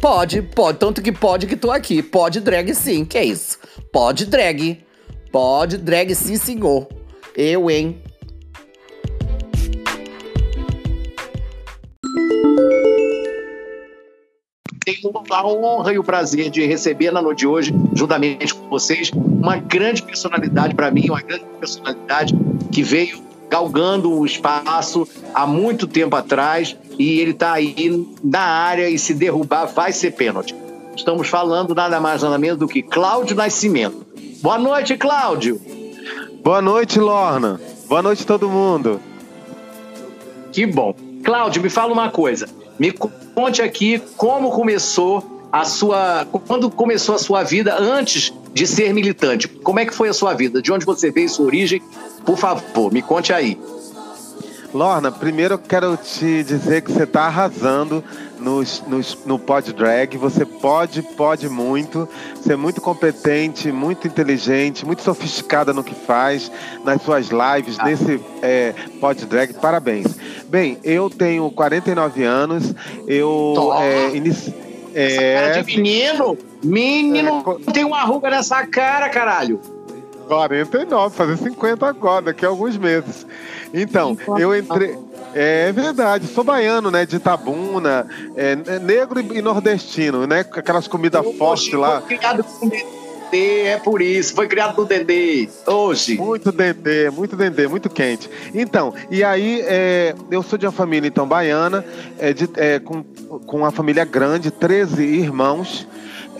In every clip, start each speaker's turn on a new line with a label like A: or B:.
A: Pode, pode. Tanto que pode que tô aqui. Pode drag sim, que é isso? Pode drag. Pode drag sim, senhor. Eu, hein?
B: tenho a honra e o prazer de receber na noite de hoje, juntamente com vocês, uma grande personalidade para mim, uma grande personalidade que veio galgando o espaço há muito tempo atrás e ele está aí na área e se derrubar vai ser pênalti. Estamos falando nada mais nada menos do que Cláudio Nascimento. Boa noite, Cláudio.
C: Boa noite, Lorna. Boa noite, todo mundo.
B: Que bom. Cláudio, me fala uma coisa. Me conte aqui como começou a sua. Quando começou a sua vida antes de ser militante? Como é que foi a sua vida? De onde você veio, sua origem? Por favor, me conte aí.
C: Lorna, primeiro eu quero te dizer que você está arrasando nos, nos, no Pod Drag. Você pode, pode muito. Você é muito competente, muito inteligente, muito sofisticada no que faz, nas suas lives, ah. nesse é, Pod Drag. Parabéns. Bem, eu tenho 49 anos. Eu
B: é, inici... é, cara de menino! Menino, é, tem uma ruga nessa cara, caralho!
C: 49, fazer 50 agora, daqui a alguns meses. Então, eu entrei. É verdade, sou baiano, né? De Itabuna, é, é negro e nordestino, né? Aquelas comidas fortes lá.
B: Criado com dendê, é por isso, foi criado no dendê, hoje.
C: Muito dendê, muito dendê, muito quente. Então, e aí, é, eu sou de uma família, então, baiana, é, de, é, com, com uma família grande, 13 irmãos.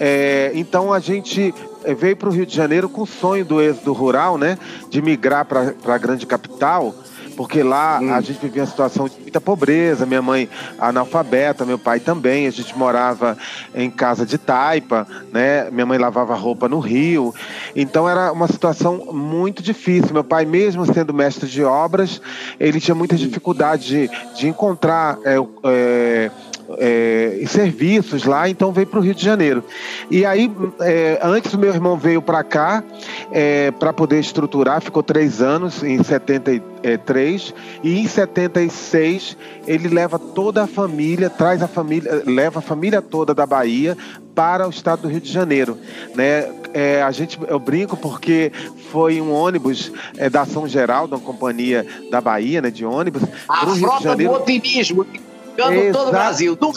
C: É, então a gente veio para o Rio de Janeiro com o sonho do êxodo rural, né? De migrar para a grande capital porque lá hum. a gente vivia uma situação de muita pobreza, minha mãe analfabeta, meu pai também, a gente morava em casa de taipa, né? Minha mãe lavava roupa no rio, então era uma situação muito difícil. Meu pai, mesmo sendo mestre de obras, ele tinha muita dificuldade de, de encontrar é, é, é, serviços lá, então veio para o Rio de Janeiro. E aí, é, antes o meu irmão veio para cá é, para poder estruturar, ficou três anos, em 73, e em 76 ele leva toda a família, traz a família, leva a família toda da Bahia para o estado do Rio de Janeiro, né? É, a gente, eu brinco porque foi um ônibus é, da Ação Geral, da companhia da Bahia, né, de ônibus,
B: a Rio de Janeiro. do otimismo Ganhando todo o Brasil. Do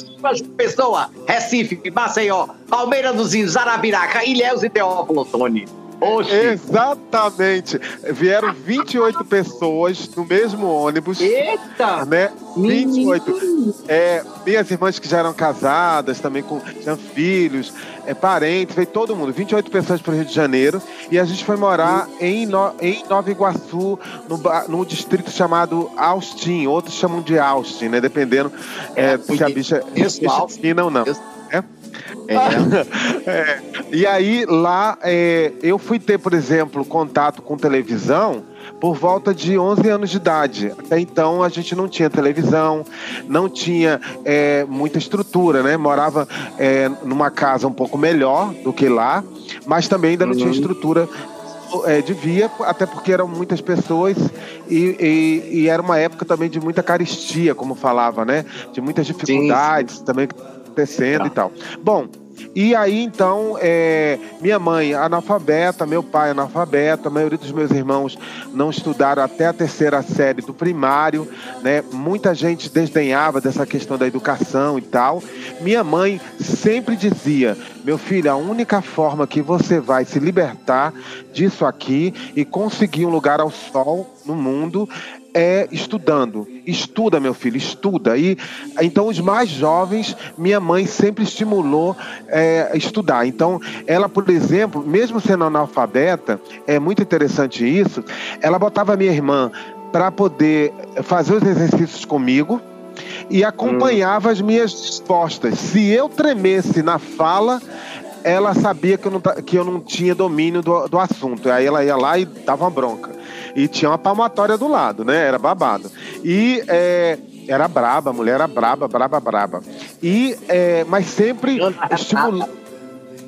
B: Pessoa, Recife, Maceió, Palmeiras dos Índios, Arabiraca, Ilhéus e Teófilo, Tony.
C: Oxi. Exatamente. Vieram 28 pessoas no mesmo ônibus.
B: Eita!
C: Né? 28. É, minhas irmãs que já eram casadas, também com tinham filhos, é, parentes, veio todo mundo. 28 pessoas para o Rio de Janeiro. E a gente foi morar em, no, em Nova Iguaçu, no, no distrito chamado Austin. Outros chamam de Austin, né? Dependendo é, é, se a bicha é não. É? É. é. E aí lá é, eu fui ter, por exemplo, contato com televisão por volta de 11 anos de idade. Até então a gente não tinha televisão, não tinha é, muita estrutura, né? Morava é, numa casa um pouco melhor do que lá, mas também ainda não uhum. tinha estrutura é, devia, até porque eram muitas pessoas e, e, e, era uma época também de muita caristia, como falava, né? De muitas dificuldades sim, sim. também acontecendo e tal. Bom, e aí, então, é, minha mãe analfabeta, meu pai analfabeta, a maioria dos meus irmãos não estudaram até a terceira série do primário, né? Muita gente desdenhava dessa questão da educação e tal. Minha mãe sempre dizia: meu filho, a única forma que você vai se libertar disso aqui e conseguir um lugar ao sol no mundo é estudando. Estuda, meu filho, estuda. E então os mais jovens, minha mãe sempre estimulou é, estudar. Então, ela, por exemplo, mesmo sendo analfabeta, é muito interessante isso. Ela botava minha irmã para poder fazer os exercícios comigo e acompanhava hum. as minhas respostas. Se eu tremesse na fala, ela sabia que eu não, que eu não tinha domínio do, do assunto. Aí ela ia lá e dava uma bronca. E tinha uma palmatória do lado, né? Era babado. E é, era braba, a mulher era braba, braba, braba. E, é, mas sempre estimulando.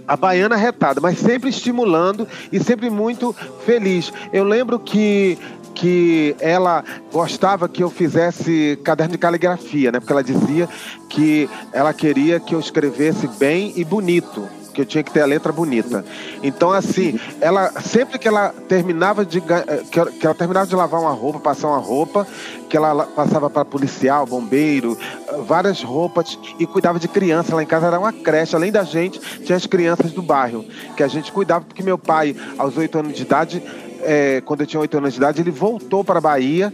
C: A baiana retada, mas sempre estimulando e sempre muito feliz. Eu lembro que que ela gostava que eu fizesse caderno de caligrafia, né? Porque ela dizia que ela queria que eu escrevesse bem e bonito que eu tinha que ter a letra bonita. Então, assim, ela sempre que ela terminava de eh, que ela terminava de lavar uma roupa, passar uma roupa, que ela passava para policial, bombeiro, eh, várias roupas e cuidava de criança. Lá em casa era uma creche, além da gente, tinha as crianças do bairro, que a gente cuidava, porque meu pai, aos oito anos de idade, é, quando eu tinha oito anos de idade, ele voltou para a Bahia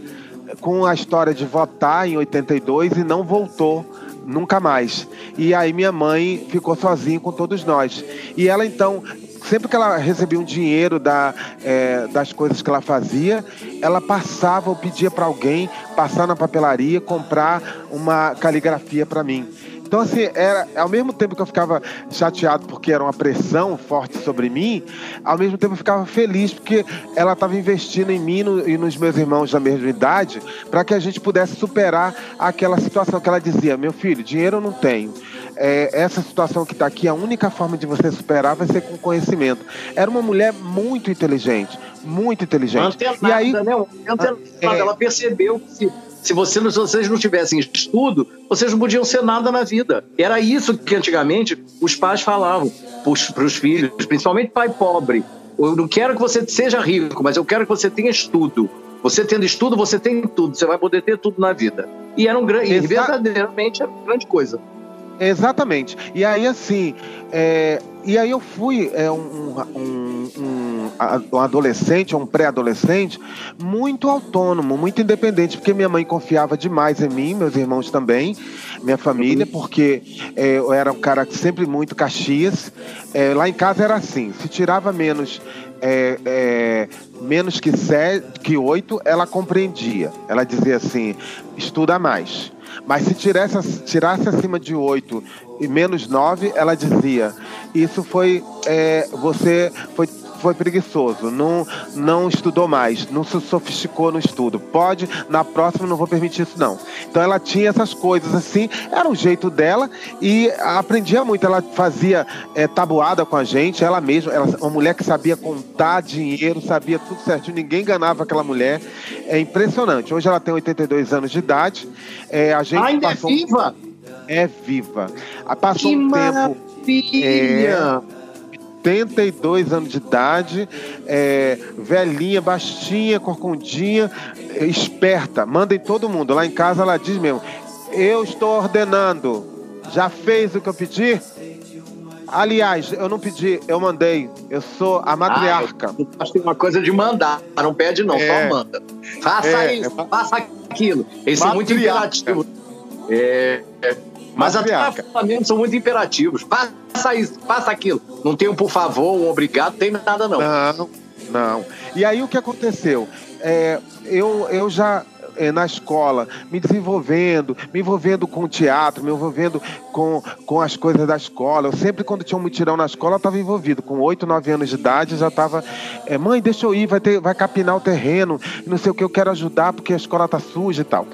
C: com a história de votar em 82 e não voltou nunca mais. E aí minha mãe ficou sozinha com todos nós. E ela então, sempre que ela recebia um dinheiro da, é, das coisas que ela fazia, ela passava ou pedia para alguém passar na papelaria comprar uma caligrafia para mim. Então, assim, era, ao mesmo tempo que eu ficava chateado porque era uma pressão forte sobre mim, ao mesmo tempo eu ficava feliz porque ela estava investindo em mim no, e nos meus irmãos da mesma idade para que a gente pudesse superar aquela situação que ela dizia: meu filho, dinheiro eu não tenho. É, essa situação que está aqui, a única forma de você superar vai ser com conhecimento. Era uma mulher muito inteligente, muito inteligente.
B: Antenada, e aí, né? Antenada. É, ela percebeu que se, você, se vocês não tivessem estudo, vocês não podiam ser nada na vida. Era isso que antigamente os pais falavam para os filhos, principalmente pai pobre. Eu não quero que você seja rico, mas eu quero que você tenha estudo. Você tendo estudo, você tem tudo. Você vai poder ter tudo na vida. E era um grande, Exa verdadeiramente era uma grande coisa.
C: Exatamente. E aí, assim, é, e aí eu fui é, um, um, um, um adolescente, um pré-adolescente, muito autônomo, muito independente, porque minha mãe confiava demais em mim, meus irmãos também, minha família, porque é, eu era um cara sempre muito caxias. É, lá em casa era assim, se tirava menos é, é, menos que sete, que oito, ela compreendia. Ela dizia assim: estuda mais. Mas se tirasse, tirasse acima de 8 e menos 9, ela dizia: Isso foi. É, você foi foi preguiçoso, não, não estudou mais, não se sofisticou no estudo. Pode, na próxima não vou permitir isso não. Então ela tinha essas coisas assim, era o jeito dela e aprendia muito. Ela fazia é, tabuada com a gente, ela mesma, ela, uma mulher que sabia contar dinheiro, sabia tudo certinho, ninguém enganava aquela mulher. É impressionante. Hoje ela tem 82 anos de idade. É, a gente
B: Ainda é passou... é viva?
C: É viva. Passou que um
B: tempo. É,
C: 82 anos de idade, é, velhinha, baixinha, corcundinha, esperta, manda em todo mundo. Lá em casa ela diz mesmo: Eu estou ordenando. Já fez o que eu pedi? Aliás, eu não pedi, eu mandei. Eu sou a matriarca. Ah,
B: acho que é uma coisa de mandar. Não pede, não, é, só manda. Faça é, isso, é, faça aquilo. Eles são muito imperativos. É, é. Mas até os são muito imperativos. Faça isso, faça aquilo. Não tem um por favor, um obrigado, tem nada não.
C: Não, não. E aí o que aconteceu? É, eu, eu já na escola, me desenvolvendo, me envolvendo com o teatro, me envolvendo com, com as coisas da escola. Eu sempre, quando tinha um mutirão na escola, estava envolvido. Com 8, 9 anos de idade, já estava. É, Mãe, deixa eu ir, vai, ter, vai capinar o terreno, não sei o que, eu quero ajudar porque a escola está suja e tal.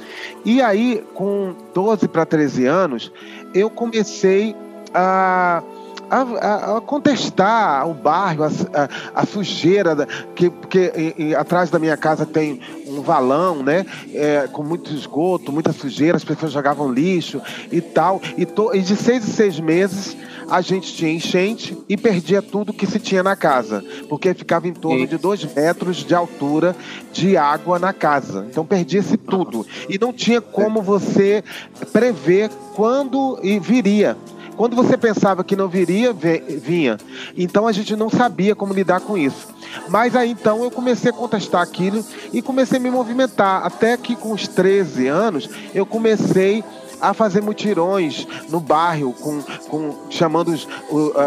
C: E aí, com 12 para 13 anos, eu comecei a a, a, a contestar o bairro, a, a sujeira, da, que, porque em, em, atrás da minha casa tem um valão, né? É, com muito esgoto, muita sujeira, as pessoas jogavam lixo e tal. E, to, e de seis em seis meses a gente tinha enchente e perdia tudo que se tinha na casa, porque ficava em torno de dois metros de altura de água na casa. Então perdia-se tudo. E não tinha como você prever quando viria. Quando você pensava que não viria, vinha. Então a gente não sabia como lidar com isso. Mas aí então eu comecei a contestar aquilo e comecei a me movimentar. Até que com os 13 anos eu comecei a fazer mutirões no bairro, com, com, chamando os,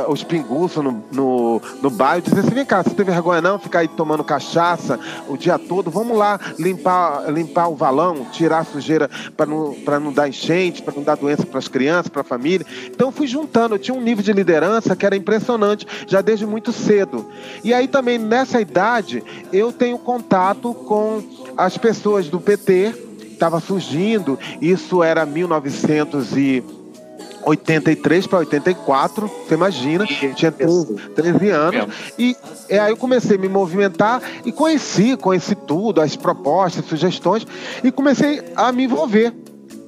C: os pinguços no, no, no bairro, dizendo assim, vem cá, você tem vergonha não ficar aí tomando cachaça o dia todo? Vamos lá limpar, limpar o valão, tirar a sujeira para não, não dar enchente, para não dar doença para as crianças, para a família. Então fui juntando, eu tinha um nível de liderança que era impressionante, já desde muito cedo. E aí também nessa idade eu tenho contato com as pessoas do PT, estava surgindo, isso era 1900 e 83 para 84, você imagina, tinha 13, 13 anos. E é, aí eu comecei a me movimentar e conheci, conheci tudo, as propostas, sugestões, e comecei a me envolver.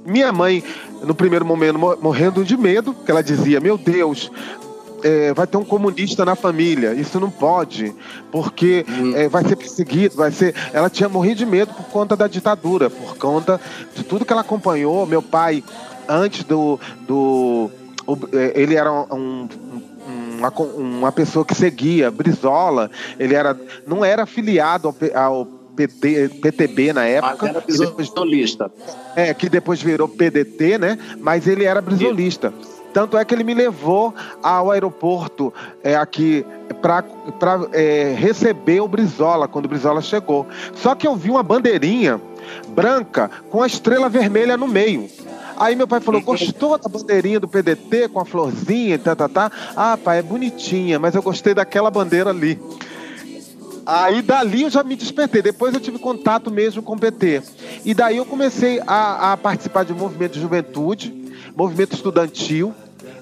C: Minha mãe, no primeiro momento, morrendo de medo, que ela dizia: Meu Deus, é, vai ter um comunista na família. Isso não pode, porque hum. é, vai ser perseguido, vai ser. Ela tinha morrido de medo por conta da ditadura, por conta de tudo que ela acompanhou. Meu pai antes do. do é, ele era um, uma, uma pessoa que seguia Brizola, ele era, não era afiliado ao, ao PT, PTB na época. Mas era
B: brizolista.
C: É, que depois virou PDT, né? Mas ele era brizolista. Tanto é que ele me levou ao aeroporto é, aqui para é, receber o Brizola, quando o Brizola chegou. Só que eu vi uma bandeirinha branca com a estrela vermelha no meio. Aí meu pai falou: gostou da bandeirinha do PDT com a florzinha e tá, tá, tá? Ah, pai, é bonitinha, mas eu gostei daquela bandeira ali. Aí dali eu já me despertei. Depois eu tive contato mesmo com o PT. E daí eu comecei a, a participar de um movimento de juventude, movimento estudantil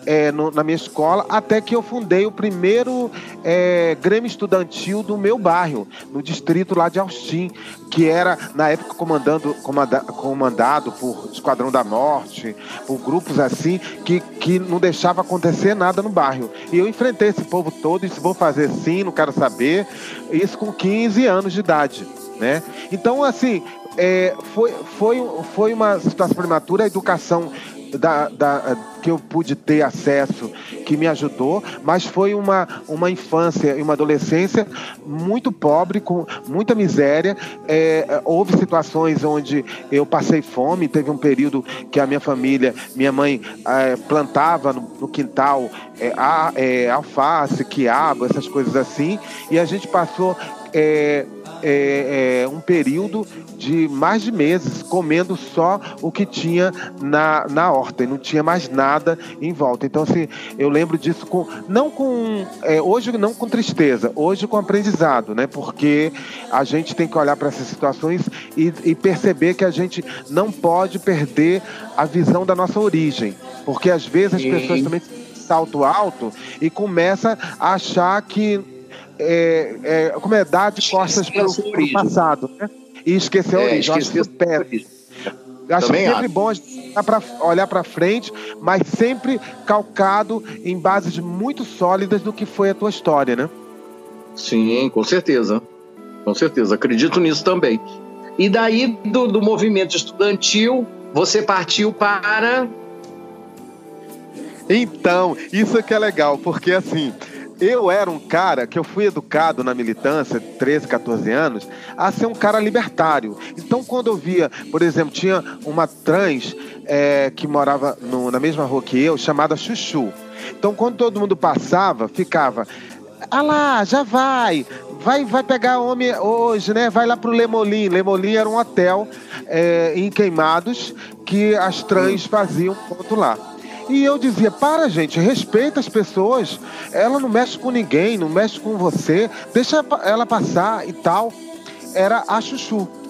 C: é, no, na minha escola, até que eu fundei o primeiro é, Grêmio Estudantil do meu bairro, no distrito lá de Austin, que era, na época, comandando, comanda, comandado por Esquadrão da Morte, por grupos assim, que, que não deixava acontecer nada no bairro. E eu enfrentei esse povo todo e disse, vou fazer sim, não quero saber. Isso com 15 anos de idade. Né? Então, assim, é, foi, foi, foi uma situação prematura, a educação da, da, que eu pude ter acesso que me ajudou, mas foi uma, uma infância e uma adolescência muito pobre, com muita miséria. É, houve situações onde eu passei fome, teve um período que a minha família, minha mãe é, plantava no, no quintal é, a, é, alface, quiabo, essas coisas assim, e a gente passou. É, é, é, um período de mais de meses comendo só o que tinha na, na horta e não tinha mais nada em volta. Então, assim, eu lembro disso com não com é, hoje não com tristeza, hoje com aprendizado, né? Porque a gente tem que olhar para essas situações e, e perceber que a gente não pode perder a visão da nossa origem, porque às vezes as pessoas também salto alto e começa a achar que é, é, como é, dar de costas para o passado, né? E esquecer a é, origem. Acho isso péssimo. Acho Também sempre acho. bom olhar para frente, mas sempre calcado em bases muito sólidas do que foi a tua história, né?
B: Sim, com certeza. Com certeza. Acredito nisso também. E daí, do, do movimento estudantil, você partiu para.
C: Então, isso é que é legal, porque assim, eu era um cara que eu fui educado na militância, 13, 14 anos, a ser um cara libertário. Então, quando eu via, por exemplo, tinha uma trans é, que morava no, na mesma rua que eu, chamada Chuchu. Então, quando todo mundo passava, ficava. Ah lá, já vai, vai, vai pegar homem hoje, né? Vai lá pro Lemolim. Lemolim era um hotel é, em Queimados que as trans faziam ponto lá. E eu dizia: para, gente, respeita as pessoas. Ela não mexe com ninguém, não mexe com você, deixa ela passar e tal. Era a Chuchu.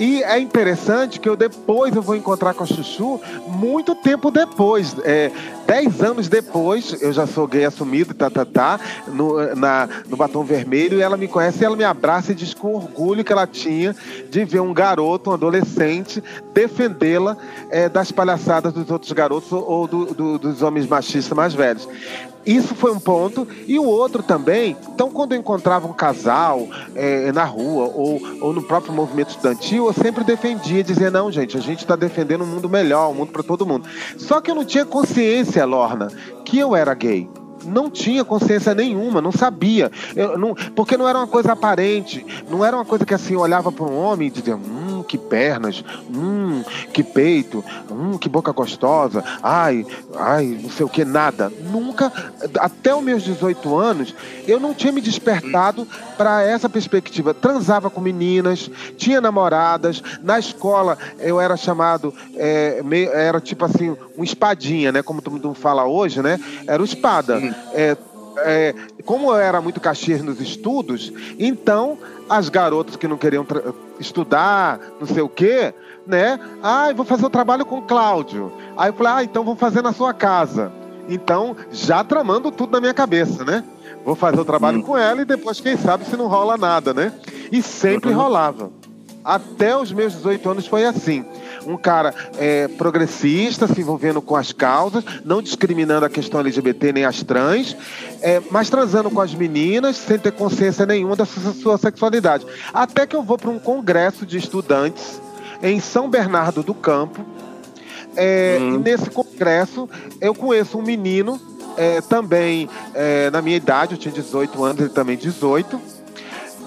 C: E é interessante que eu depois eu vou encontrar com a Chuchu muito tempo depois. É, dez anos depois, eu já sou gay assumido, tá, tá, tá, no, na, no batom vermelho, e ela me conhece ela me abraça e diz com orgulho que ela tinha de ver um garoto, um adolescente, defendê-la é, das palhaçadas dos outros garotos ou do, do, dos homens machistas mais velhos. Isso foi um ponto. E o outro também, então quando eu encontrava um casal é, na rua ou, ou no próprio movimento estudantil, eu sempre defendia, dizia, não, gente, a gente está defendendo um mundo melhor, um mundo para todo mundo. Só que eu não tinha consciência, Lorna, que eu era gay não tinha consciência nenhuma, não sabia. Eu, não, porque não era uma coisa aparente, não era uma coisa que assim olhava para um homem e dizia: hum, que pernas, hum, que peito, hum, que boca gostosa, ai, ai, não sei o que, nada. Nunca, até os meus 18 anos, eu não tinha me despertado para essa perspectiva. Transava com meninas, tinha namoradas, na escola eu era chamado, é, meio, era tipo assim, um espadinha, né? Como todo mundo fala hoje, né? Era o espada. É, é, como eu era muito caxias nos estudos, então as garotas que não queriam estudar, não sei o quê, né? Ah, vou fazer o trabalho com o Cláudio. Aí eu falei, ah, então vou fazer na sua casa. Então, já tramando tudo na minha cabeça, né? Vou fazer o trabalho hum. com ela e depois, quem sabe, se não rola nada, né? E sempre uhum. rolava. Até os meus 18 anos foi assim um cara é, progressista, se envolvendo com as causas, não discriminando a questão LGBT nem as trans, é, mas transando com as meninas sem ter consciência nenhuma da sua, sexualidade. Até que eu vou para um congresso de estudantes em São Bernardo do Campo. É, hum. E nesse congresso eu conheço um menino é, também é, na minha idade, eu tinha 18 anos, ele também 18.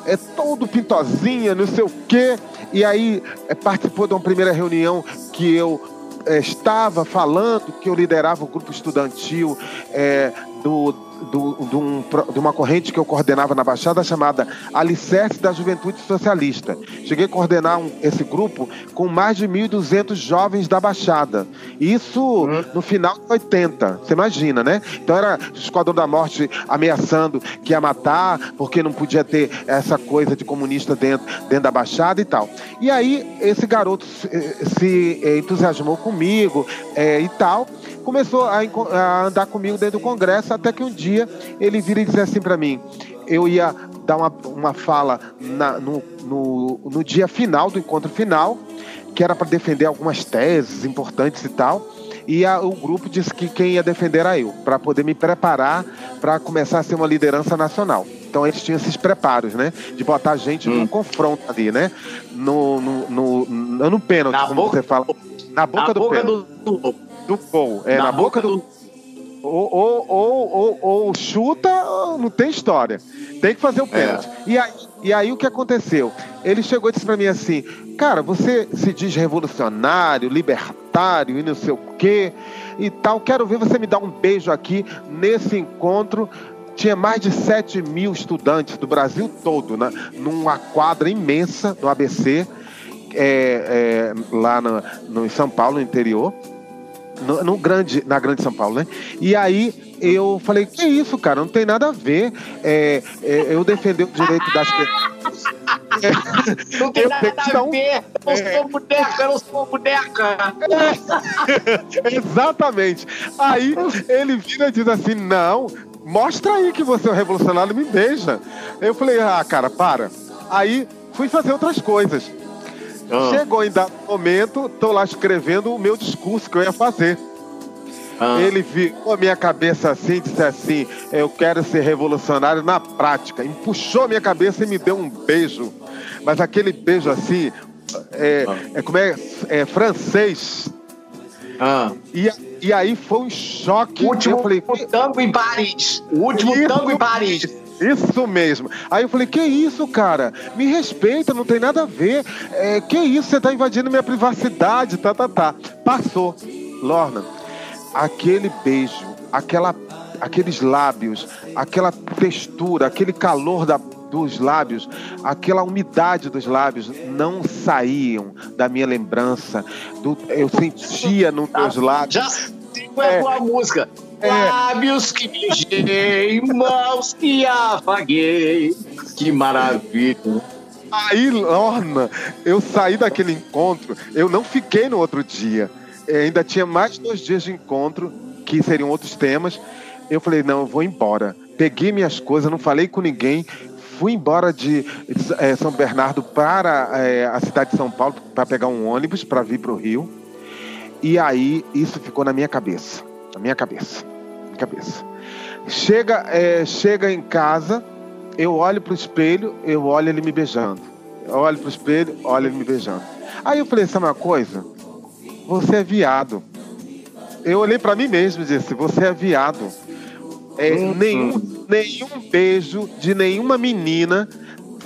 C: É todo pintozinha, não sei o quê. E aí é, participou de uma primeira reunião que eu é, estava falando, que eu liderava o grupo estudantil é, do do, do um, de uma corrente que eu coordenava na Baixada chamada Alicerce da Juventude Socialista. Cheguei a coordenar um, esse grupo com mais de 1.200 jovens da Baixada. Isso no final de 80, você imagina, né? Então era o Esquadrão da Morte ameaçando que ia matar, porque não podia ter essa coisa de comunista dentro, dentro da Baixada e tal. E aí esse garoto se, se eh, entusiasmou comigo é, e tal começou a, a, andar comigo dentro do Congresso, até que um dia ele vira e disse assim para mim: eu ia dar uma, uma fala na, no, no, no dia final do encontro final, que era para defender algumas teses importantes e tal. E a, o grupo disse que quem ia defender era eu, para poder me preparar para começar a ser uma liderança nacional. Então eles tinham esses preparos, né? De botar a gente hum. num confronto ali, né? No, no, no, no, no pênalti,
B: na como boca, você fala.
C: Na boca na do boca pênalti. Do, do, do gol. É, na, na boca, boca, do. do... Ou, ou, ou, ou, chuta, não tem história. Tem que fazer o pênalti. É. E, aí, e aí o que aconteceu? Ele chegou e disse pra mim assim: Cara, você se diz revolucionário, libertário e não sei o quê e tal. Quero ver você me dar um beijo aqui nesse encontro tinha mais de 7 mil estudantes do Brasil todo, né, numa quadra imensa no ABC, é, é, lá no, no, em São Paulo, no interior no, no, grande, na Grande São Paulo, né? E aí eu falei, que isso, cara, não tem nada a ver. É, é, eu defender o direito das
B: pessoas. É, não tem nada a ver. Eu é. sou boneca, eu não sou boneca.
C: É, exatamente. Aí ele vira e diz assim: não, mostra aí que você é um revolucionário e me beija. Eu falei, ah, cara, para. Aí fui fazer outras coisas. Ah. Chegou em dado momento, tô lá escrevendo o meu discurso que eu ia fazer. Ah. Ele viu a minha cabeça assim, disse assim: Eu quero ser revolucionário na prática. E puxou a minha cabeça e me deu um beijo. Mas aquele beijo assim, é, ah. é como é, é francês.
B: Ah.
C: E, e aí foi um choque.
B: O último falei, tango em Paris. O último tango em Paris.
C: Isso mesmo. Aí eu falei, que isso, cara? Me respeita, não tem nada a ver. É, que isso, você tá invadindo minha privacidade, tá, tá, tá. Passou. Lorna, aquele beijo, aquela, aqueles lábios, aquela textura, aquele calor da, dos lábios, aquela umidade dos lábios não saíam da minha lembrança. Do, eu sentia nos teus lábios.
B: Já é a tua música. Lábios que beijei, mãos que afaguei. Que maravilha.
C: Aí, Lorna, eu saí daquele encontro, eu não fiquei no outro dia. Eu ainda tinha mais dois dias de encontro, que seriam outros temas. Eu falei, não, eu vou embora. Peguei minhas coisas, não falei com ninguém, fui embora de é, São Bernardo para é, a cidade de São Paulo para pegar um ônibus para vir para o Rio. E aí isso ficou na minha cabeça, na minha cabeça cabeça. Chega, é, chega em casa, eu olho pro espelho, eu olho ele me beijando. Eu olho pro espelho, olho ele me beijando. Aí eu falei, sabe uma coisa? Você é viado. Eu olhei para mim mesmo e disse, você é viado. É, nenhum, nenhum beijo de nenhuma menina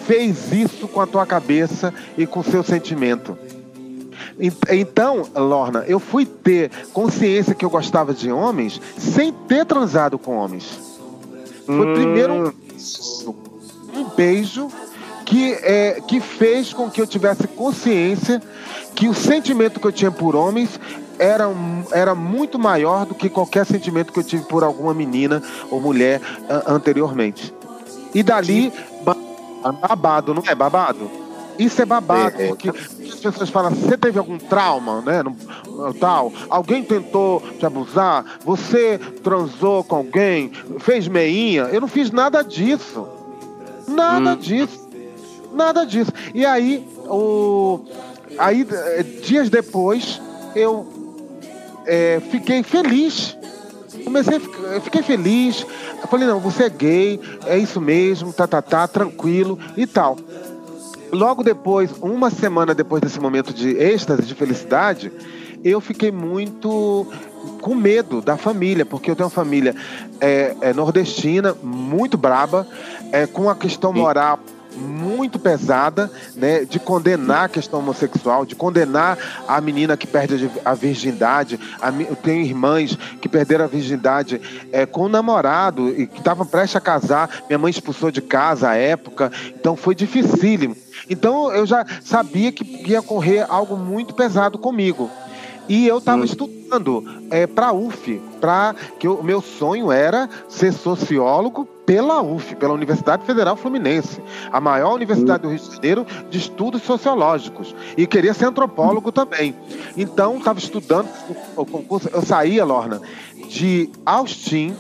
C: fez isso com a tua cabeça e com o seu sentimento. Então, Lorna, eu fui ter consciência que eu gostava de homens sem ter transado com homens. Foi hum. primeiro um, um beijo que, é, que fez com que eu tivesse consciência que o sentimento que eu tinha por homens era, era muito maior do que qualquer sentimento que eu tive por alguma menina ou mulher anteriormente. E dali, babado, não é babado? Isso é babado, é, é. porque as pessoas falam, você teve algum trauma, né? No, tal, alguém tentou te abusar, você transou com alguém, fez meinha. Eu não fiz nada disso. Nada hum. disso. Nada disso. E aí, o, aí eh, dias depois, eu é, fiquei feliz. Comecei, fiquei feliz. Eu falei, não, você é gay, é isso mesmo, tá, tá, tá, tranquilo e tal. Logo depois, uma semana depois desse momento de êxtase, de felicidade, eu fiquei muito com medo da família, porque eu tenho uma família é, é nordestina, muito braba, é, com a questão moral muito pesada, né, de condenar a questão homossexual, de condenar a menina que perde a virgindade. A, eu tenho irmãs que perderam a virgindade é, com o namorado e que estavam prestes a casar. Minha mãe expulsou de casa à época, então foi dificílimo. Então eu já sabia que ia correr algo muito pesado comigo. E eu estava hum. estudando é, para a UF, para que o meu sonho era ser sociólogo pela UF, pela Universidade Federal Fluminense, a maior universidade do Rio de Janeiro de estudos sociológicos. E queria ser antropólogo também. Então, estava estudando o concurso. Eu saía, Lorna, de Austin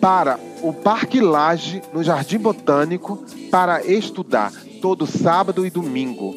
C: para o Parque Lage, no Jardim Botânico, para estudar todo sábado e domingo.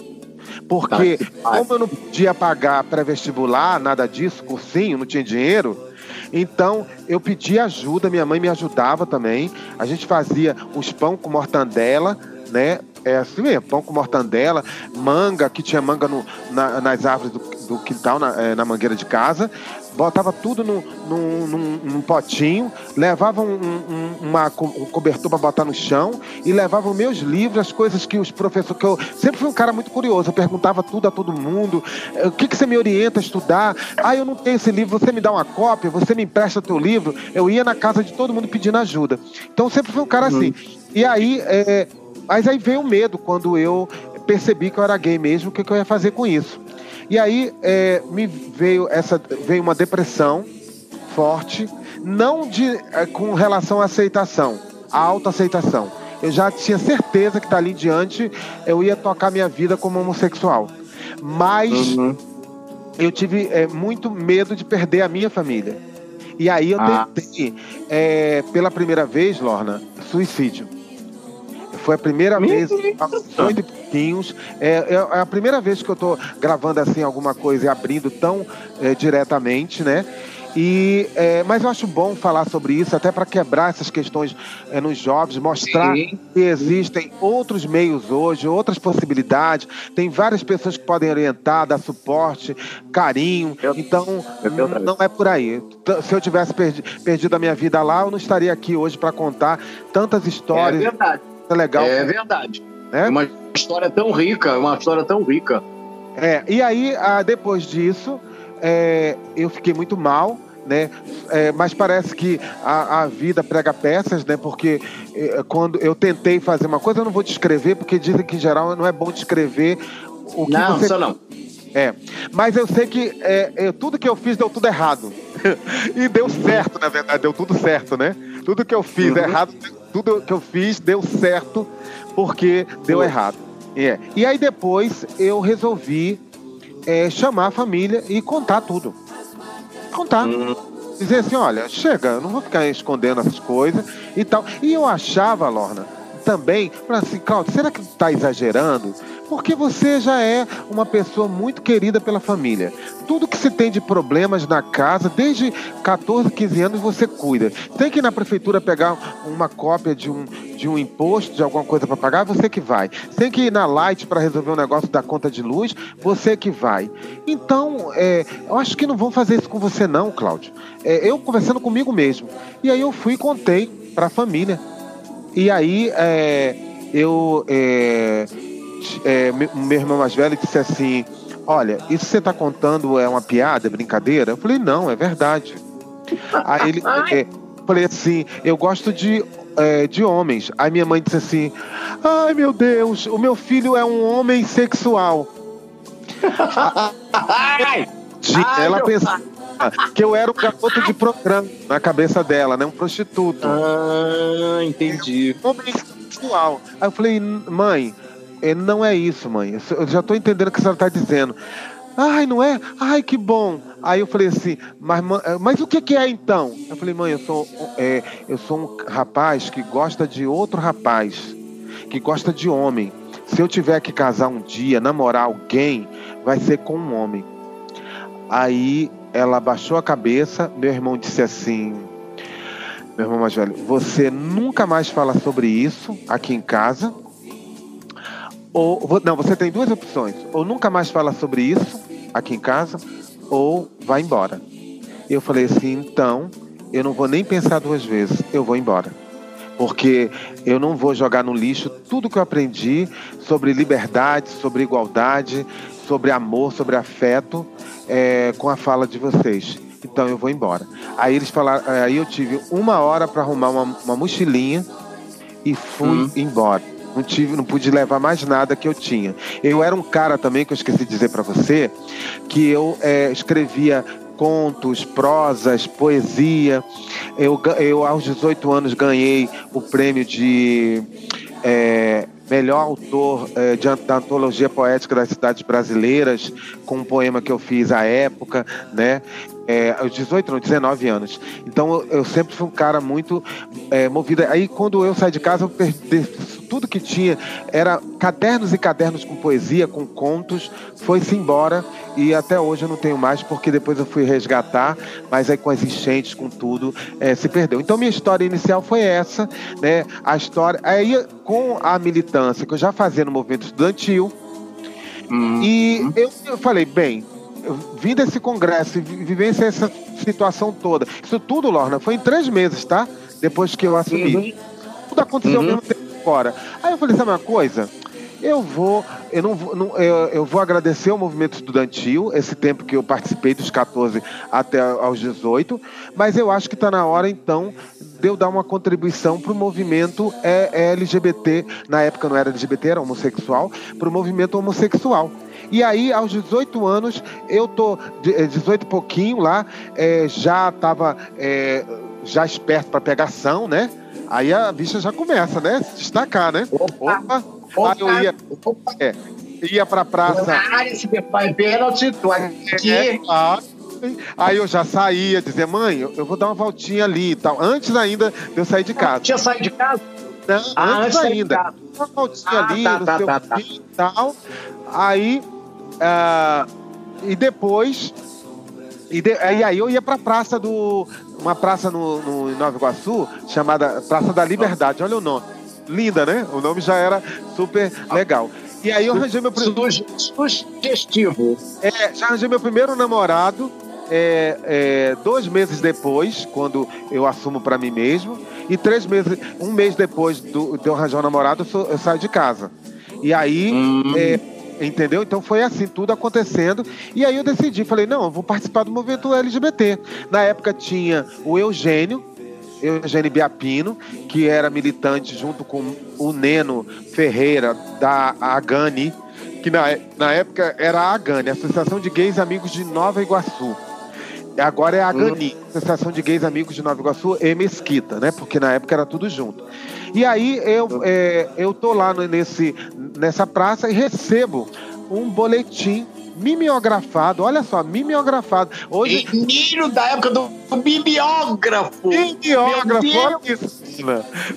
C: Porque, tá, como eu não podia pagar pré-vestibular, nada disso, cursinho, não tinha dinheiro, então eu pedi ajuda, minha mãe me ajudava também. A gente fazia os pão com mortandela, né? É assim mesmo, pão com mortandela, manga, que tinha manga no, na, nas árvores do, do quintal, na, é, na mangueira de casa botava tudo num, num, num, num potinho, levava um, um, uma, um cobertor para botar no chão e levava meus livros, as coisas que os professores. que eu sempre fui um cara muito curioso, eu perguntava tudo a todo mundo. Eh, o que, que você me orienta a estudar? Ah, eu não tenho esse livro, você me dá uma cópia, você me empresta teu livro. Eu ia na casa de todo mundo pedindo ajuda. Então sempre fui um cara assim. E aí, é, mas aí veio o medo quando eu percebi que eu era gay mesmo, o que, que eu ia fazer com isso. E aí é, me veio essa veio uma depressão forte, não de é, com relação à aceitação, à autoaceitação. Eu já tinha certeza que dali em diante eu ia tocar minha vida como homossexual. Mas uhum. eu tive é, muito medo de perder a minha família. E aí eu ah. tentei, é, pela primeira vez, Lorna, suicídio. Foi a primeira vez, oito pouquinhos. É, é, é, a primeira vez que eu estou gravando assim alguma coisa e abrindo tão é, diretamente, né? E, é, mas eu acho bom falar sobre isso, até para quebrar essas questões é, nos jovens, mostrar Sim. que existem outros meios hoje, outras possibilidades. Tem várias pessoas que podem orientar, dar suporte, carinho. Eu, então, eu não é por aí. Se eu tivesse perdi, perdido a minha vida lá, eu não estaria aqui hoje para contar tantas histórias.
B: É verdade.
C: É legal.
B: É verdade. É uma história tão rica, uma história tão rica.
C: É, e aí, ah, depois disso, é, eu fiquei muito mal, né? É, mas parece que a, a, vida prega peças, né? Porque é, quando eu tentei fazer uma coisa, eu não vou descrever, porque dizem que em geral não é bom descrever o que
B: não,
C: você.
B: Só não.
C: É, mas eu sei que é, é, tudo que eu fiz deu tudo errado. e deu certo, na verdade, deu tudo certo, né? Tudo que eu fiz uhum. errado, tudo que eu fiz deu certo porque deu errado. É. E aí depois eu resolvi é, chamar a família e contar tudo. Contar. Uhum. Dizer assim, olha, chega, eu não vou ficar escondendo essas coisas e tal. E eu achava, Lorna, também, para assim, Claudio, será que está exagerando? Porque você já é uma pessoa muito querida pela família. Tudo que se tem de problemas na casa, desde 14, 15 anos, você cuida. Tem que ir na prefeitura pegar uma cópia de um, de um imposto, de alguma coisa para pagar, você que vai. Tem que ir na Light para resolver um negócio da conta de luz, você que vai. Então, é, eu acho que não vão fazer isso com você, não, Cláudio. É, eu conversando comigo mesmo. E aí eu fui e contei para a família. E aí é, eu é, é, meu irmão mais velho disse assim: Olha, isso que você está contando é uma piada, é brincadeira? Eu falei: Não, é verdade. Aí ele é, falei assim: Eu gosto de, é, de homens. Aí minha mãe disse assim: Ai meu Deus, o meu filho é um homem sexual.
B: Ai,
C: ela
B: meu
C: pensava que eu era um garoto de programa na cabeça dela, né? Um prostituto.
B: Ah, entendi.
C: Homem sexual. Aí eu falei, mãe, é, não é isso, mãe. Eu já tô entendendo o que a senhora tá dizendo. Ai, não é? Ai, que bom. Aí eu falei assim, mas, mãe, mas o que, que é então? Eu falei, mãe, eu sou, é, eu sou um rapaz que gosta de outro rapaz, que gosta de homem. Se eu tiver que casar um dia, namorar alguém, vai ser com um homem. Aí ela baixou a cabeça, meu irmão disse assim: Meu irmão mais velho, você nunca mais fala sobre isso aqui em casa. Ou, não, você tem duas opções: ou nunca mais fala sobre isso aqui em casa, ou vai embora. Eu falei assim: então, eu não vou nem pensar duas vezes, eu vou embora. Porque eu não vou jogar no lixo tudo que eu aprendi sobre liberdade, sobre igualdade, sobre amor, sobre afeto, é, com a fala de vocês. Então eu vou embora. Aí eles falaram, aí eu tive uma hora para arrumar uma, uma, mochilinha e fui hum. embora. Não tive, não pude levar mais nada que eu tinha. Eu era um cara também que eu esqueci de dizer para você que eu é, escrevia contos, prosas, poesia. Eu, eu aos 18 anos ganhei o prêmio de é, melhor autor é, de, da antologia poética das cidades brasileiras, com um poema que eu fiz à época, né? É, aos 18, não, 19 anos. Então eu, eu sempre fui um cara muito é, movido. Aí quando eu saí de casa, eu perdi tudo que tinha. Era cadernos e cadernos com poesia, com contos. Foi-se embora e até hoje eu não tenho mais, porque depois eu fui resgatar, mas aí com as enchentes, com tudo, é, se perdeu. Então minha história inicial foi essa, né? A história. Aí com a militância que eu já fazia no movimento estudantil. Hum. E eu, eu falei, bem, vim desse congresso vivenciei essa situação toda. Isso tudo, Lorna, foi em três meses, tá? Depois que eu assumi. Uhum. Tudo aconteceu uhum. ao mesmo tempo Aí eu falei, sabe uma coisa? Eu vou, eu não não, eu, eu, vou agradecer ao movimento estudantil, esse tempo que eu participei dos 14 até aos 18, mas eu acho que está na hora então de eu dar uma contribuição para o movimento LGBT, na época não era LGBT, era homossexual, para o movimento homossexual. E aí, aos 18 anos, eu tô 18 e pouquinho lá, é, já estava é, já esperto para pegação, né? Aí a bicha já começa, né? Se destacar, né?
B: Opa! Opa. Aí eu
C: ia, é, ia pra praça.
B: área, se pai pênalti, tô aqui.
C: É, Aí eu já saía, dizia, mãe, eu, vou dar uma voltinha ali e tal. Antes ainda de eu sair de casa.
B: Tinha saído de casa?
C: Não, ah, antes, antes ainda. Uma voltinha ah, ali, tá, no tá, seu tá, tá. e tal. Aí Uh, e depois. E, de, e, aí eu ia para a praça do. Uma praça no, no, em Nova Iguaçu, chamada Praça da Liberdade. Olha o nome. Linda, né? O nome já era super legal. E aí eu arranjei meu primeiro.
B: Sugestivo.
C: É, já arranjei meu primeiro namorado. É, é, dois meses depois, quando eu assumo para mim mesmo, e três meses, um mês depois do, de eu arranjar um namorado, eu, sou, eu saio de casa. E aí, hum. é, Entendeu? Então foi assim, tudo acontecendo. E aí eu decidi, falei, não, eu vou participar do movimento LGBT. Na época tinha o Eugênio, Eugênio Biapino, que era militante junto com o Neno Ferreira da Agani, que na, na época era a Agani, Associação de Gays Amigos de Nova Iguaçu. Agora é a Agani, hum. Associação de Gays Amigos de Nova Iguaçu e Mesquita, né? Porque na época era tudo junto. E aí eu, é, eu tô lá nesse, nessa praça e recebo um boletim mimeografado, olha só, mimeografado.
B: Hoje... Menino da época do mimeógrafo!
C: Mimeógrafo, olha isso.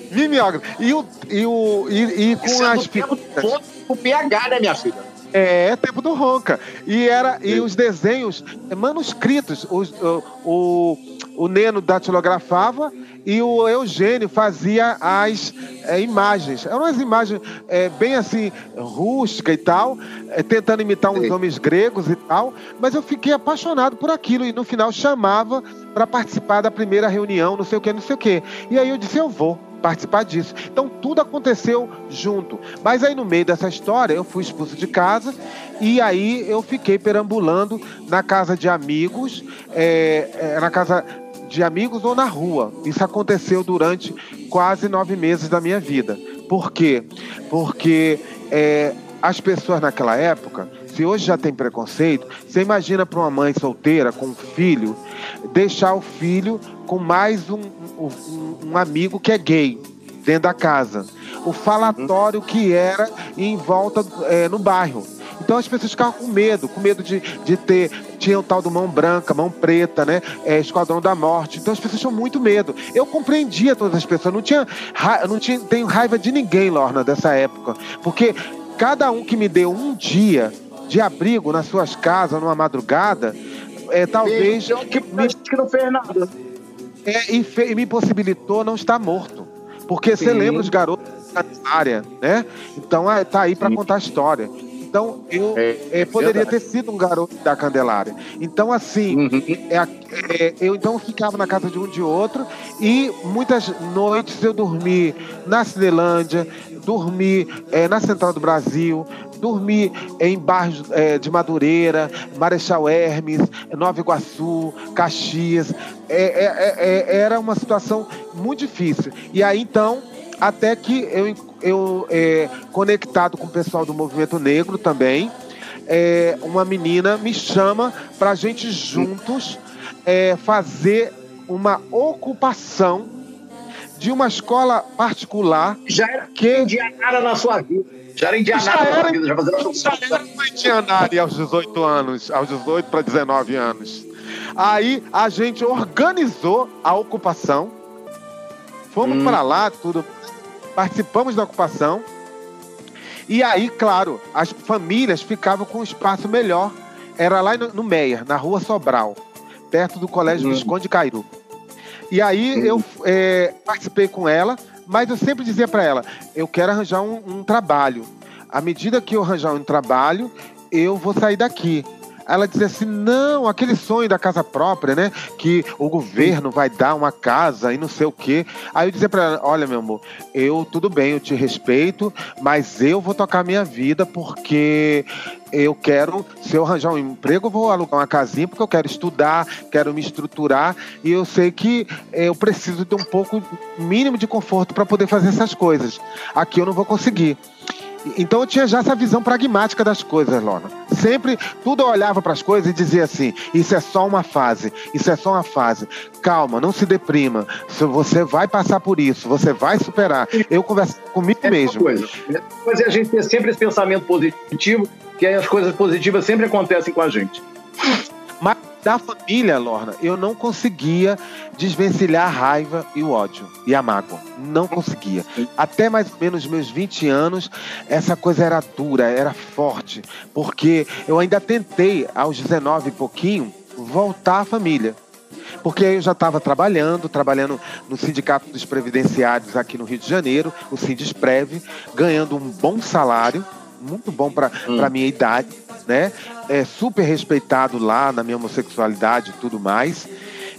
C: Mimeógrafo. E, o, e, o, e, e com
B: isso as é O PH, né, minha filha?
C: É, é tempo do Ronca. E, era, e os desenhos manuscritos. Os, o, o, o Neno datilografava e o Eugênio fazia as é, imagens. Eram umas imagens é, bem assim, rústica e tal, é, tentando imitar uns homens gregos e tal, mas eu fiquei apaixonado por aquilo e no final chamava para participar da primeira reunião, não sei o que, não sei o que. E aí eu disse, eu vou participar disso. Então tudo aconteceu junto. Mas aí no meio dessa história eu fui expulso de casa e aí eu fiquei perambulando na casa de amigos, é, é, na casa de amigos ou na rua. Isso aconteceu durante quase nove meses da minha vida. Por quê? Porque é, as pessoas naquela época, se hoje já tem preconceito, você imagina para uma mãe solteira com um filho, deixar o filho com mais um, um, um amigo que é gay dentro da casa. O falatório que era em volta é, no bairro. Então as pessoas ficavam com medo, com medo de, de ter. Tinha o tal do mão branca, mão preta, né? É, Esquadrão da Morte. Então as pessoas tinham muito medo. Eu compreendia todas as pessoas. Não tinha, não tinha tenho raiva de ninguém, Lorna, dessa época. Porque cada um que me deu um dia de abrigo nas suas casas, numa madrugada, é, talvez.
B: que, me, que não fez nada.
C: É, e, fe, e me possibilitou não estar morto. Porque você lembra os garotos da área, né? Então é, tá aí para contar a história. Então, eu é, é, poderia ter sido um garoto da Candelária. Então, assim, uhum. é, é, eu então ficava na casa de um de outro e muitas noites eu dormi na Cinelândia, dormi é, na Central do Brasil, dormi em bairros é, de Madureira, Marechal Hermes, Nova Iguaçu, Caxias. era uma situação muito difícil. E aí, então, até que eu, eu é, conectado com o pessoal do movimento negro também, é, uma menina me chama para a gente juntos é, fazer uma ocupação de uma escola particular.
B: Já era que indianara na sua vida. Já era indianara já era, na sua vida, já fazendo já era
C: uma indianara aos 18 anos, aos 18 para 19 anos. Aí a gente organizou a ocupação. Fomos hum. para lá, tudo participamos da ocupação. E aí, claro, as famílias ficavam com um espaço melhor. Era lá no, no Meia, na rua Sobral, perto do Colégio uhum. Visconde Cairu. E aí uhum. eu é, participei com ela, mas eu sempre dizia para ela: eu quero arranjar um, um trabalho. À medida que eu arranjar um trabalho, eu vou sair daqui. Ela dizia assim: não, aquele sonho da casa própria, né? Que o governo vai dar uma casa e não sei o quê. Aí eu dizia para ela: olha, meu amor, eu tudo bem, eu te respeito, mas eu vou tocar minha vida porque eu quero, se eu arranjar um emprego, eu vou alugar uma casinha porque eu quero estudar, quero me estruturar e eu sei que eu preciso de um pouco mínimo de conforto para poder fazer essas coisas. Aqui eu não vou conseguir. Então eu tinha já essa visão pragmática das coisas, Lona. Sempre, tudo eu olhava para as coisas e dizia assim: isso é só uma fase, isso é só uma fase. Calma, não se deprima. Você vai passar por isso, você vai superar. Eu converso comigo é mesmo.
B: Coisa. Mas é a gente ter sempre esse pensamento positivo, que aí as coisas positivas sempre acontecem com a gente.
C: Mas da família, Lorna, eu não conseguia desvencilhar a raiva e o ódio e a mágoa. Não conseguia. Até mais ou menos meus 20 anos, essa coisa era dura, era forte, porque eu ainda tentei, aos 19 e pouquinho, voltar à família. Porque eu já estava trabalhando, trabalhando no Sindicato dos Previdenciários aqui no Rio de Janeiro, o Sindisprev, ganhando um bom salário, muito bom para hum. a minha idade, né? É super respeitado lá na minha homossexualidade e tudo mais.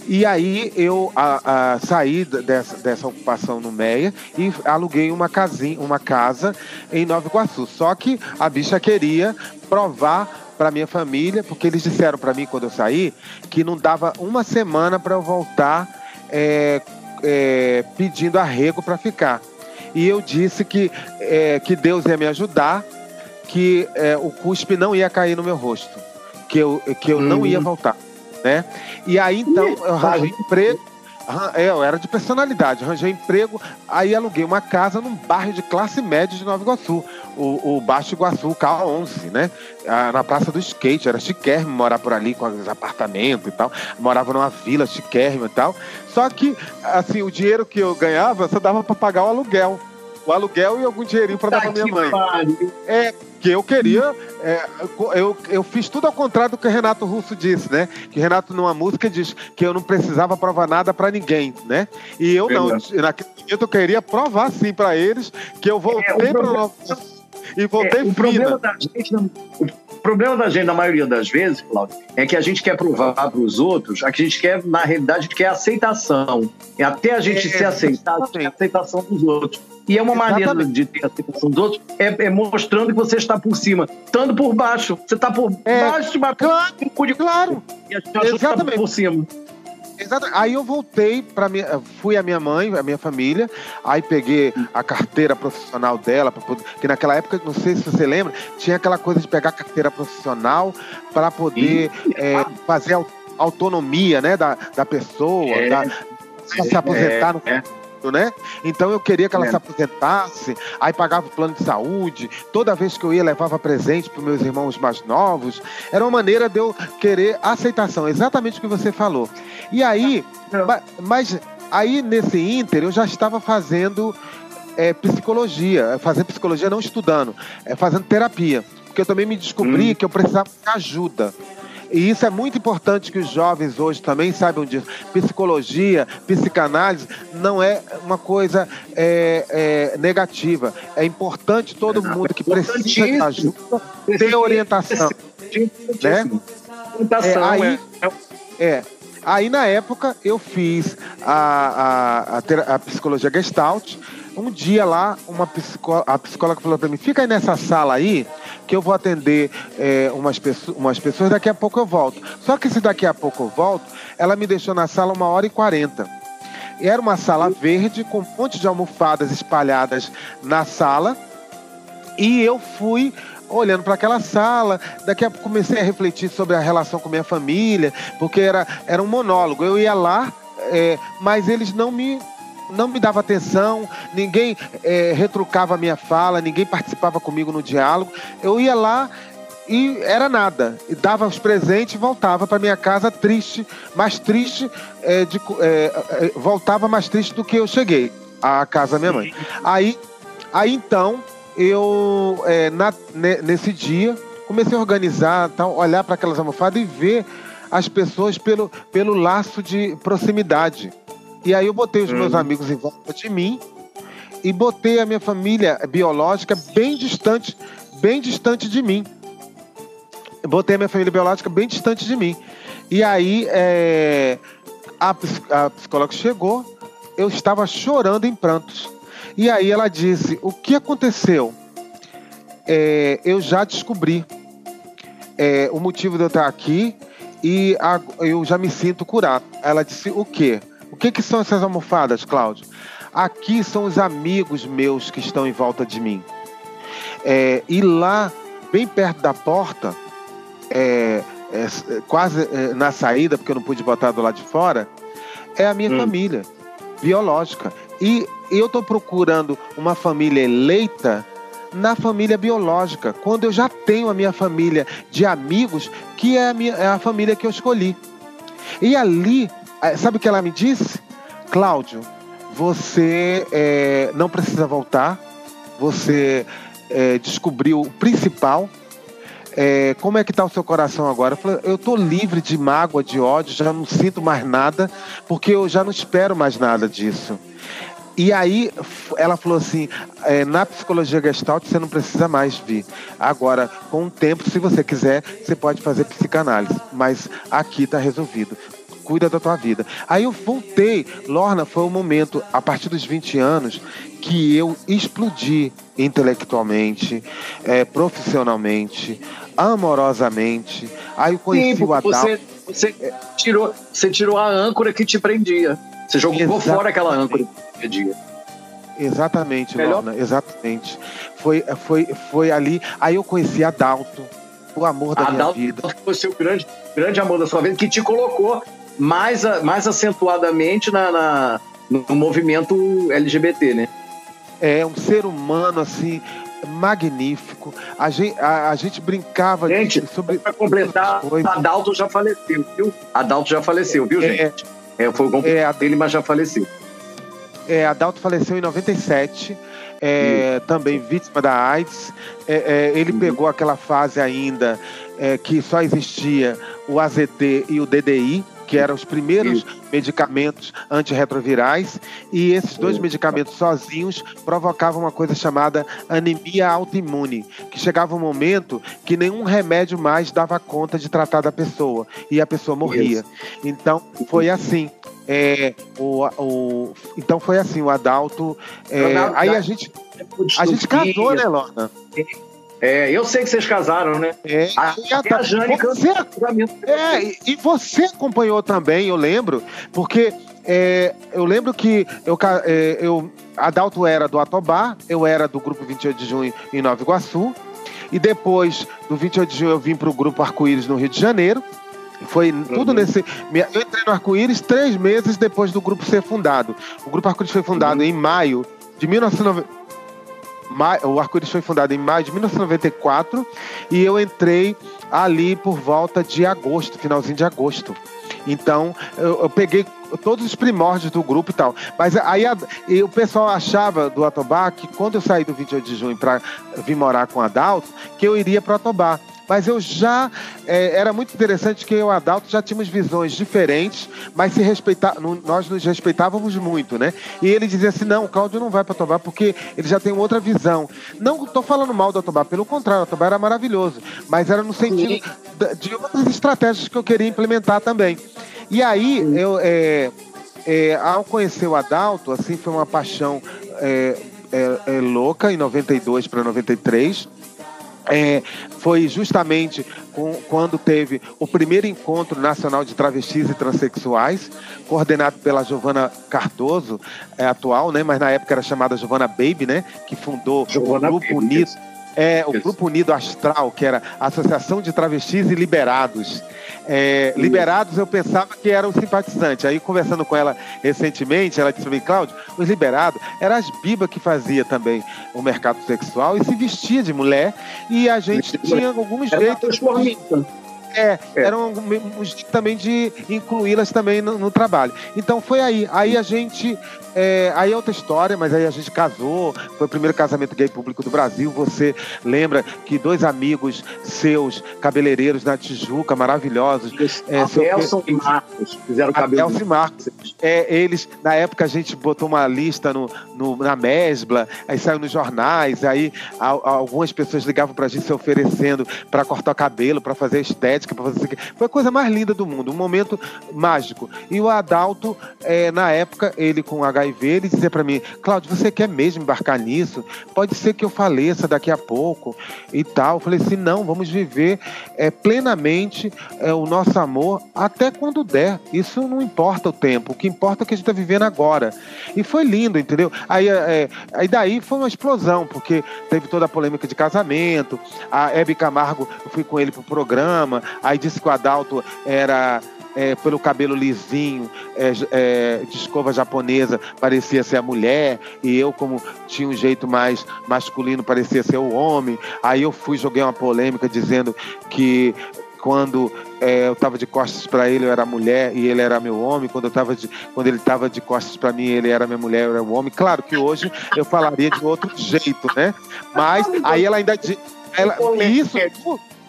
C: E aí eu a, a, saí dessa, dessa ocupação no Meia e aluguei uma casinha, uma casa em Nova Iguaçu. Só que a bicha queria provar para minha família, porque eles disseram para mim quando eu saí que não dava uma semana para eu voltar é, é, pedindo arrego para ficar. E eu disse que, é, que Deus ia me ajudar que é, o cuspe não ia cair no meu rosto, que eu, que eu não ia uhum. voltar, né? E aí então eu arranjei emprego, é, eu era de personalidade, arranjei emprego, aí aluguei uma casa num bairro de classe média de Nova Iguaçu, o, o Baixo Iguaçu, K11, né? Na Praça do Skate, era chiquérrimo morar por ali com os apartamentos e tal. Morava numa vila chiquérrima e tal. Só que, assim, o dinheiro que eu ganhava só dava para pagar o aluguel o aluguel e algum dinheirinho para dar pra minha mãe. É, que eu queria. É, eu, eu fiz tudo ao contrário do que o Renato Russo disse, né? Que Renato, numa música, diz que eu não precisava provar nada para ninguém, né? E eu não. Naquele momento eu queria provar sim para eles que eu voltei é, para Nova e voltei é, o
B: problema da gente o problema da gente na maioria das vezes Cláudio é que a gente quer provar para os outros a que a gente quer na realidade que é aceitação. É até a gente é, se aceitar a aceitação dos outros. E é uma Exatamente. maneira de ter aceitação dos outros é, é, mostrando que você está por cima estando por baixo. Você está por é, baixo
C: mas claro, claro.
B: e a gente está por cima
C: Exato. Aí eu voltei para minha, fui a minha mãe, a minha família, aí peguei a carteira profissional dela, poder, que naquela época, não sei se você lembra, tinha aquela coisa de pegar a carteira profissional para poder é, fazer a autonomia, né, da, da pessoa, é, da, se aposentar é, no é né? Então eu queria que ela é. se aposentasse, aí pagava o plano de saúde, toda vez que eu ia levava presente para meus irmãos mais novos. Era uma maneira de eu querer aceitação, exatamente o que você falou. E aí, mas aí nesse ínter eu já estava fazendo é, psicologia, fazendo psicologia não estudando, é, fazendo terapia, porque eu também me descobri hum. que eu precisava de ajuda. E isso é muito importante que os jovens hoje também saibam disso. Psicologia, psicanálise não é uma coisa é, é, negativa. É importante todo mundo que precisa de ajuda ter orientação. Né? Orientação, é, aí, é. é. Aí, na época, eu fiz a, a, a, a psicologia Gestalt. Um dia lá, uma a psicóloga falou para mim: fica aí nessa sala aí, que eu vou atender é, umas, pessoas, umas pessoas, daqui a pouco eu volto. Só que se daqui a pouco eu volto, ela me deixou na sala uma hora e quarenta. Era uma sala verde com um monte de almofadas espalhadas na sala. E eu fui olhando para aquela sala. Daqui a pouco comecei a refletir sobre a relação com minha família, porque era, era um monólogo. Eu ia lá, é, mas eles não me não me dava atenção, ninguém é, retrucava a minha fala, ninguém participava comigo no diálogo. Eu ia lá e era nada. E dava os presentes e voltava para minha casa triste, mais triste, é, de, é, voltava mais triste do que eu cheguei à casa da minha mãe. Aí, aí então, eu, na, nesse dia, comecei a organizar, tal, olhar para aquelas almofadas e ver as pessoas pelo, pelo laço de proximidade. E aí eu botei os meus uhum. amigos em volta de mim e botei a minha família biológica bem distante, bem distante de mim. Botei a minha família biológica bem distante de mim. E aí é, a, a psicóloga chegou, eu estava chorando em prantos. E aí ela disse: O que aconteceu? É, eu já descobri é, o motivo de eu estar aqui e a, eu já me sinto curado. Ela disse: O quê? O que, que são essas almofadas, Cláudio? Aqui são os amigos meus que estão em volta de mim. É, e lá, bem perto da porta, é, é, quase é, na saída, porque eu não pude botar do lado de fora, é a minha hum. família biológica. E eu estou procurando uma família eleita na família biológica, quando eu já tenho a minha família de amigos, que é a, minha, é a família que eu escolhi. E ali sabe o que ela me disse? Cláudio, você é, não precisa voltar, você é, descobriu o principal. É, como é que está o seu coração agora? Eu falei, eu estou livre de mágoa, de ódio, já não sinto mais nada, porque eu já não espero mais nada disso. E aí ela falou assim: é, na psicologia gestalt você não precisa mais vir. Agora, com o tempo, se você quiser, você pode fazer psicanálise. Mas aqui está resolvido cuida da tua vida. Aí eu voltei. Lorna foi o momento, a partir dos 20 anos, que eu explodi intelectualmente, é, profissionalmente, amorosamente. Aí eu conheci Sim, o Adal.
B: Você, você, tirou, você tirou a âncora que te prendia. Você jogou Exatamente. fora aquela âncora que te prendia.
C: Exatamente, Melhor? Lorna, exatamente. Foi, foi, foi ali. Aí eu conheci a Dalton, o amor da a minha vida.
B: Foi o seu grande, grande amor da sua vida, que te colocou mais, mais acentuadamente na, na, no movimento LGBT, né?
C: É um ser humano assim magnífico. A gente, a, a gente brincava
B: gente, de, sobre. Para completar, Adalto já faleceu, viu? Adalto já faleceu, viu, é, gente? É, foi o complemento é, dele, mas já faleceu.
C: É, Adalto faleceu em 97. É, também vítima da AIDS. É, é, ele uhum. pegou aquela fase ainda é, que só existia o AZT e o DDI, que eram os primeiros Isso. medicamentos antirretrovirais, e esses dois medicamentos sozinhos provocavam uma coisa chamada anemia autoimune, que chegava um momento que nenhum remédio mais dava conta de tratar da pessoa, e a pessoa morria. Isso. Então, foi assim. É, o, o, então foi assim, o Adalto. É, aí a gente, a gente casou, né, Lorna?
B: É, eu sei que vocês casaram, né?
C: É,
B: a,
C: e a,
B: a Jane
C: você, é, e, e você acompanhou também, eu lembro, porque é, eu lembro que eu, é, eu Adalto era do Atobá, eu era do grupo 28 de junho em Nova Iguaçu. E depois do 28 de junho eu vim para o grupo Arco-Íris no Rio de Janeiro. Foi tudo uhum. nesse. Eu entrei no Arco-Íris três meses depois do grupo ser fundado. O grupo Arco-Íris foi fundado uhum. em maio de 1990. O Arco-Íris foi fundado em maio de 1994 e eu entrei ali por volta de agosto, finalzinho de agosto. Então, eu, eu peguei todos os primórdios do grupo e tal. Mas aí a, o pessoal achava do Atobá que quando eu saí do 28 de junho para vir morar com o Adalto, que eu iria para Atobá. Mas eu já. É, era muito interessante que eu e o Adalto já tínhamos visões diferentes, mas se respeitar, nós nos respeitávamos muito, né? E ele dizia assim: não, o Cláudio não vai para Atobá porque ele já tem outra visão. Não estou falando mal do Atobá, pelo contrário, o Atobá era maravilhoso, mas era no sentido de outras estratégias que eu queria implementar também. E aí, eu, é, é, ao conhecer o Adalto, assim, foi uma paixão é, é, é louca em 92 para 93. É, foi justamente com, quando teve o primeiro encontro nacional de travestis e transexuais, coordenado pela Giovana Cardoso, é, atual, né, mas na época era chamada Giovana Baby, né, que fundou Giovana o Grupo Unido. É, o Grupo Unido Astral, que era a Associação de Travestis e Liberados. É, liberados eu pensava que eram simpatizantes. Aí, conversando com ela recentemente, ela disse para mim, Cláudio, os liberados eram as bibas que fazia também o mercado sexual e se vestia de mulher e a gente tinha alguns jeitos. É, é, era um, um jeito também de incluí-las também no, no, trabalho. Então foi aí. Aí a gente. É, aí é outra história, mas aí a gente casou. Foi o primeiro casamento gay público do Brasil. Você lembra que dois amigos seus, cabeleireiros na Tijuca, maravilhosos.
B: É, Adelson e Marcos fizeram cabelo.
C: Adelson e Marcos. É, eles, na época, a gente botou uma lista no, no na Mesbla, aí saiu nos jornais, aí a, algumas pessoas ligavam pra gente se oferecendo para cortar o cabelo, para fazer estética para fazer Foi a coisa mais linda do mundo, um momento mágico. E o Adalto, é, na época, ele com HIV, ele dizia para mim: Cláudio, você quer mesmo embarcar nisso? Pode ser que eu faleça daqui a pouco e tal. Eu falei assim: não, vamos viver é, plenamente é, o nosso amor até quando der. Isso não importa o tempo, o que importa é o que a gente está vivendo agora. E foi lindo, entendeu? Aí, é, aí daí foi uma explosão, porque teve toda a polêmica de casamento. A Hebe Camargo, eu fui com ele pro programa, Aí disse que o Adalto era é, pelo cabelo lisinho, é, é, de escova japonesa, parecia ser a mulher, e eu, como tinha um jeito mais masculino, parecia ser o homem. Aí eu fui, joguei uma polêmica dizendo que quando é, eu estava de costas para ele, eu era mulher e ele era meu homem. Quando, eu tava de, quando ele estava de costas para mim, ele era minha mulher, eu era o homem. Claro que hoje eu falaria de outro jeito, né? Mas aí ela ainda. Ela, isso,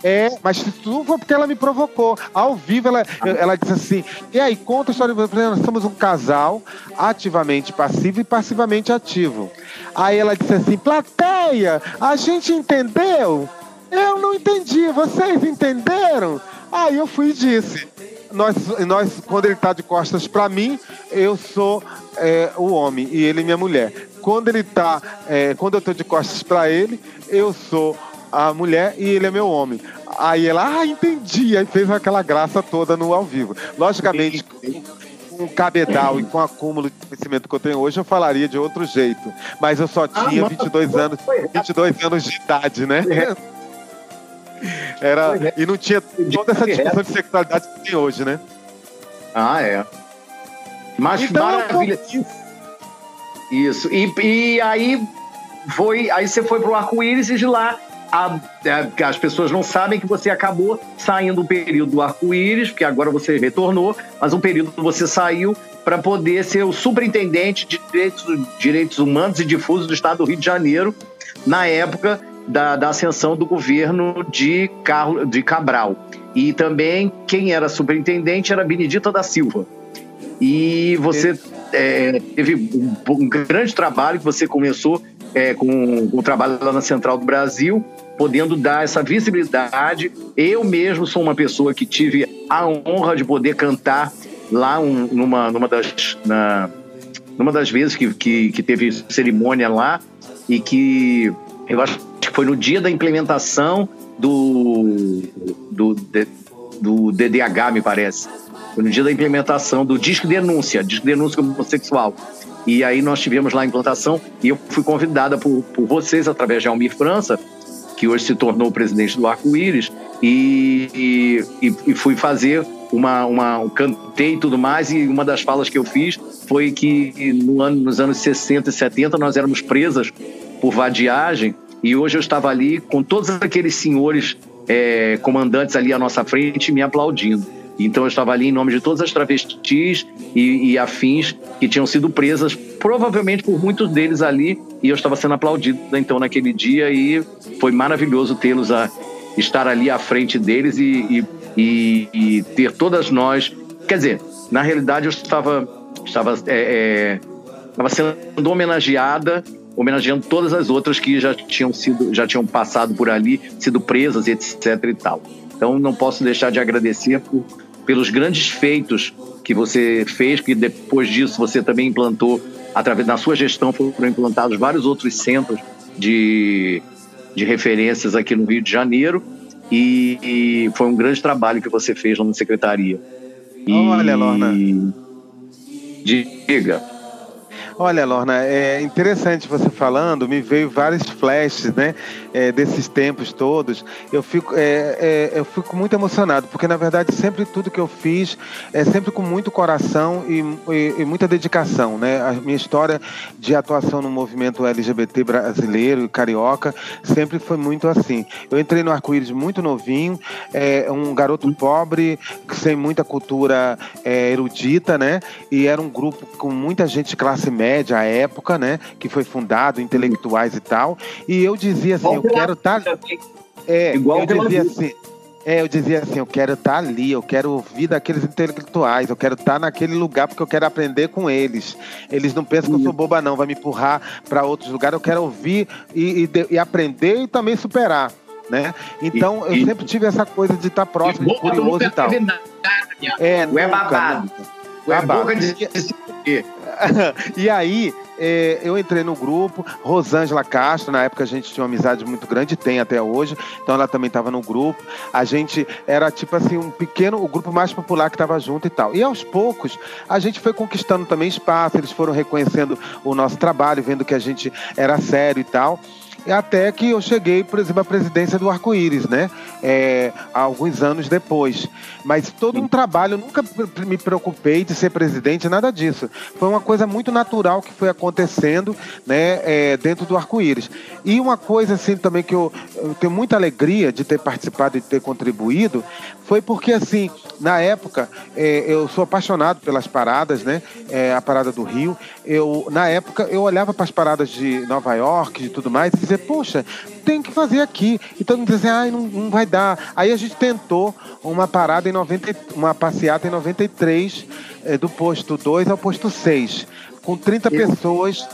C: é, mas tudo foi porque ela me provocou. Ao vivo, ela, ela disse assim: e aí, conta a história. Nós somos um casal ativamente passivo e passivamente ativo. Aí ela disse assim: plateia, a gente entendeu? Eu não entendi, vocês entenderam? Aí eu fui e disse: nós, nós quando ele está de costas para mim, eu sou é, o homem e ele minha mulher. Quando ele tá, é, quando eu estou de costas para ele, eu sou a mulher e ele é meu homem. Aí ela, ah, entendi. Aí fez aquela graça toda no ao vivo. Logicamente, com o cabedal e com o acúmulo de conhecimento que eu tenho hoje, eu falaria de outro jeito. Mas eu só ah, tinha ah, 22 anos, 22 anos de idade, né? Era, e não tinha toda essa discussão de sexualidade que tem hoje, né?
B: Ah, é. Mas então, maravilha. Isso. E, e aí foi. Aí você foi pro arco-íris e de lá a, a, as pessoas não sabem que você acabou saindo um período do arco-íris, porque agora você retornou, mas um período você saiu para poder ser o superintendente de direitos, direitos humanos e difusos do estado do Rio de Janeiro, na época da, da ascensão do governo de, Carlos, de Cabral. E também quem era superintendente era Benedita da Silva. E você é, teve um, um, grande trabalho que você começou é, com, com o trabalho lá na Central do Brasil podendo dar essa visibilidade. Eu mesmo sou uma pessoa que tive a honra de poder cantar lá um, numa, numa, das, na, numa das vezes que, que, que, teve cerimônia lá e que eu acho que foi no dia da implementação do, do, do DDH, me parece. Foi no dia da implementação do Disque Denúncia, Disque Denúncia Homossexual. E aí nós tivemos lá a implantação e eu fui convidada por, por vocês, através de Almir França, que hoje se tornou presidente do Arco-Íris, e, e, e, fui fazer uma, uma, um cantei e tudo mais, e uma das falas que eu fiz foi que no ano, nos anos 60 e 70 nós éramos presas por vadiagem, e hoje eu estava ali com todos aqueles senhores é, comandantes ali à nossa frente me aplaudindo. Então eu estava ali em nome de todas as travestis e, e, afins que tinham sido presas, provavelmente por muitos deles ali, e eu estava sendo aplaudido então naquele dia e foi maravilhoso tê-los a estar ali à frente deles e, e, e, ter todas nós. Quer dizer, na realidade eu estava estava é, é, estava sendo homenageada homenageando todas as outras que já tinham sido já tinham passado por ali sido presas etc e tal então não posso deixar de agradecer por pelos grandes feitos que você fez, que depois disso você também implantou, através da sua gestão foram implantados vários outros centros de, de referências aqui no Rio de Janeiro e, e foi um grande trabalho que você fez lá na secretaria.
C: E, Olha, Lorna.
B: Diga.
C: Olha, Lorna, é interessante você falando, me veio vários flashes, né, é, desses tempos todos. Eu fico, é, é, eu fico muito emocionado, porque na verdade sempre tudo que eu fiz é sempre com muito coração e, e, e muita dedicação, né. A minha história de atuação no movimento LGBT brasileiro e carioca sempre foi muito assim. Eu entrei no arco-íris muito novinho, é, um garoto pobre, sem muita cultura é, erudita, né, e era um grupo com muita gente de classe média à época, né? Que foi fundado, intelectuais e tal. E eu dizia assim, eu quero estar. Tá... É, Igual eu dizia assim. É, eu dizia assim, eu quero estar tá ali, eu quero ouvir daqueles intelectuais, eu quero estar tá naquele lugar porque eu quero aprender com eles. Eles não pensam que eu sou boba, não, vai me empurrar para outros lugares, eu quero ouvir e, e, e, aprender e também superar. Né? Então, e, eu sempre tive essa coisa de estar próximo, de curioso e tal.
B: É, nunca, é babado. Nunca. É babado.
C: e aí, é, eu entrei no grupo, Rosângela Castro, na época a gente tinha uma amizade muito grande, tem até hoje, então ela também estava no grupo. A gente era tipo assim, um pequeno, o grupo mais popular que estava junto e tal. E aos poucos, a gente foi conquistando também espaço, eles foram reconhecendo o nosso trabalho, vendo que a gente era sério e tal até que eu cheguei, por exemplo, à presidência do Arco-Íris, né? É, alguns anos depois. Mas todo um trabalho, eu nunca me preocupei de ser presidente, nada disso. Foi uma coisa muito natural que foi acontecendo né, é, dentro do Arco-Íris. E uma coisa assim também que eu, eu tenho muita alegria de ter participado e ter contribuído foi porque, assim, na época, é, eu sou apaixonado pelas paradas, né? É, a parada do Rio. Eu, na época, eu olhava para as paradas de Nova York e tudo mais e dizia, poxa, tem que fazer aqui. E todo mundo dizia, ai, não, não vai dar. Aí a gente tentou uma parada em 90, uma passeata em 93, é, do posto 2 ao posto 6, com 30 pessoas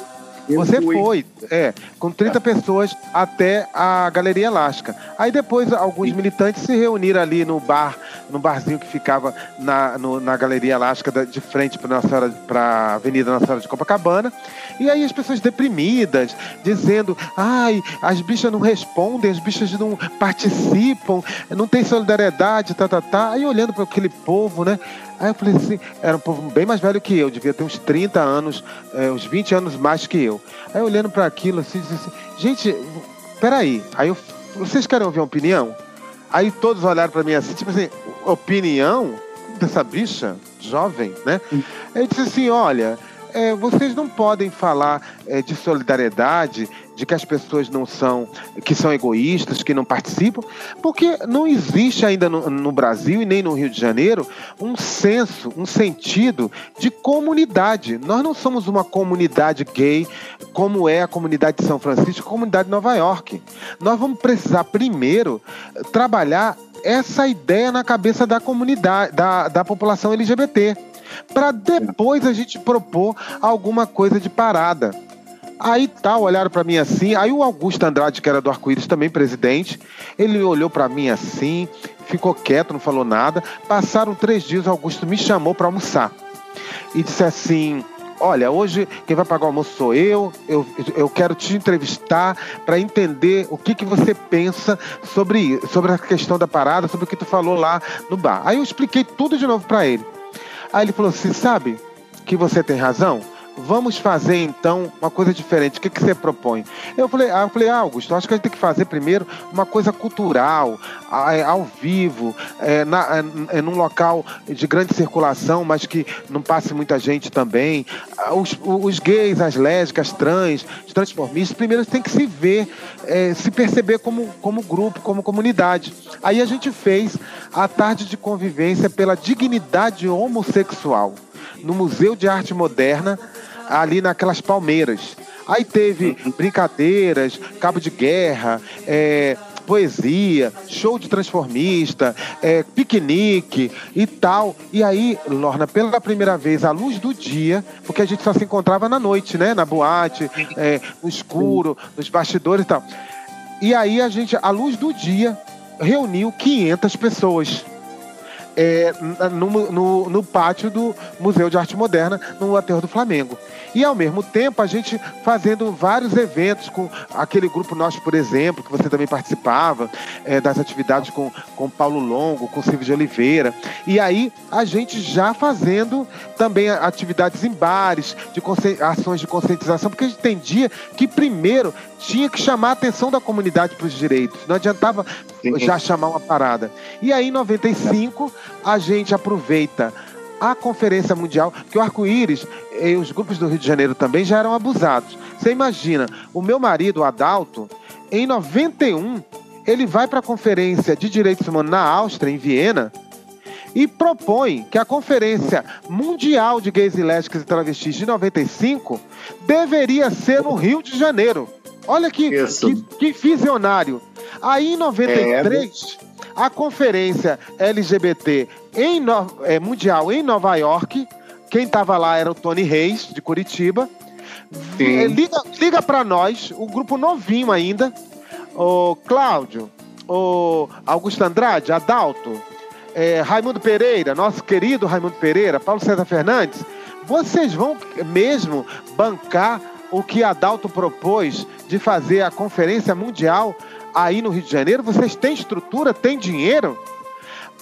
C: você fui. foi, é, com 30 pessoas até a Galeria Elástica. Aí depois alguns militantes se reuniram ali no bar, no barzinho que ficava na, no, na Galeria Elástica de frente para a Avenida Nossa Senhora de Copacabana. E aí as pessoas deprimidas, dizendo, ai, as bichas não respondem, as bichas não participam, não tem solidariedade, tá, tá, tá. Aí olhando para aquele povo, né? Aí eu falei assim, era um povo bem mais velho que eu, devia ter uns 30 anos, é, uns 20 anos mais que eu. Aí olhando para aquilo assim, assim, gente, peraí. Aí eu, vocês querem ouvir uma opinião? Aí todos olharam para mim assim, tipo assim, opinião dessa bicha jovem, né? Aí eu disse assim, olha, é, vocês não podem falar é, de solidariedade, de que as pessoas não são, que são egoístas, que não participam, porque não existe ainda no, no Brasil e nem no Rio de Janeiro um senso, um sentido de comunidade. Nós não somos uma comunidade gay como é a comunidade de São Francisco, a comunidade de Nova York. Nós vamos precisar primeiro trabalhar essa ideia na cabeça da comunidade, da, da população LGBT para depois a gente propor alguma coisa de parada. Aí tal, olharam para mim assim. Aí o Augusto Andrade, que era do Arco-Íris, também presidente, ele olhou para mim assim, ficou quieto, não falou nada. Passaram três dias, o Augusto me chamou para almoçar e disse assim: olha, hoje quem vai pagar o almoço sou eu, eu, eu quero te entrevistar para entender o que, que você pensa sobre, sobre a questão da parada, sobre o que tu falou lá no bar. Aí eu expliquei tudo de novo para ele. Aí ele falou assim, sabe que você tem razão? Vamos fazer então uma coisa diferente. O que, que você propõe? Eu falei, ah, eu falei, ah, Augusto, acho que a gente tem que fazer primeiro uma coisa cultural, é, ao vivo, é, na, é, é, num local de grande circulação, mas que não passe muita gente também. Ah, os, os gays, as lésbicas, trans, os transformistas, primeiro tem que se ver, é, se perceber como, como grupo, como comunidade. Aí a gente fez a tarde de convivência pela dignidade homossexual no Museu de Arte Moderna ali naquelas palmeiras. Aí teve brincadeiras, cabo de guerra, é, poesia, show de transformista, é, piquenique e tal. E aí, Lorna, pela primeira vez, à luz do dia, porque a gente só se encontrava na noite, né? Na boate, é, no escuro, nos bastidores e tal. E aí a gente, à luz do dia, reuniu 500 pessoas é, no, no, no, pátio do Museu de Arte Moderna, no Aterro do Flamengo. E ao mesmo tempo a gente fazendo vários eventos com aquele grupo nós, por exemplo, que você também participava, é, das atividades com, com Paulo Longo, com Silvio de Oliveira. E aí a gente já fazendo também atividades em bares, de ações de conscientização, porque a gente entendia que primeiro tinha que chamar a atenção da comunidade para os direitos. Não adiantava Sim. já chamar uma parada. E aí, em 95, a gente aproveita a Conferência Mundial, que o arco-íris e os grupos do Rio de Janeiro também já eram abusados. Você imagina, o meu marido, o Adalto, em 91, ele vai para a Conferência de Direitos Humanos na Áustria, em Viena, e propõe que a Conferência Mundial de Gays e Lésbicas e Travestis de 95 deveria ser no Rio de Janeiro. Olha que, que, que, visionário. Aí em 93, é. A conferência LGBT em no, é, mundial em Nova York, quem estava lá era o Tony Reis, de Curitiba. É, liga liga para nós, o grupo novinho ainda, o Cláudio, o Augusto Andrade, Adalto, é, Raimundo Pereira, nosso querido Raimundo Pereira, Paulo César Fernandes, vocês vão mesmo bancar o que Adalto propôs de fazer a Conferência Mundial aí no Rio de Janeiro? Vocês têm estrutura, têm dinheiro?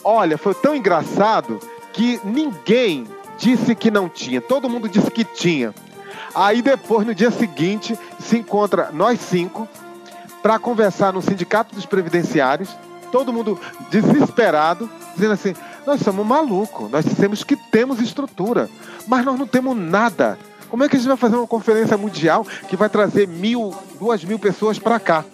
C: Olha, foi tão engraçado que ninguém disse que não tinha, todo mundo disse que tinha. Aí depois, no dia seguinte, se encontra nós cinco para conversar no Sindicato dos Previdenciários, todo mundo desesperado, dizendo assim: nós somos malucos, nós dissemos que temos estrutura, mas nós não temos nada. Como é que a gente vai fazer uma conferência mundial que vai trazer mil, duas mil pessoas para cá?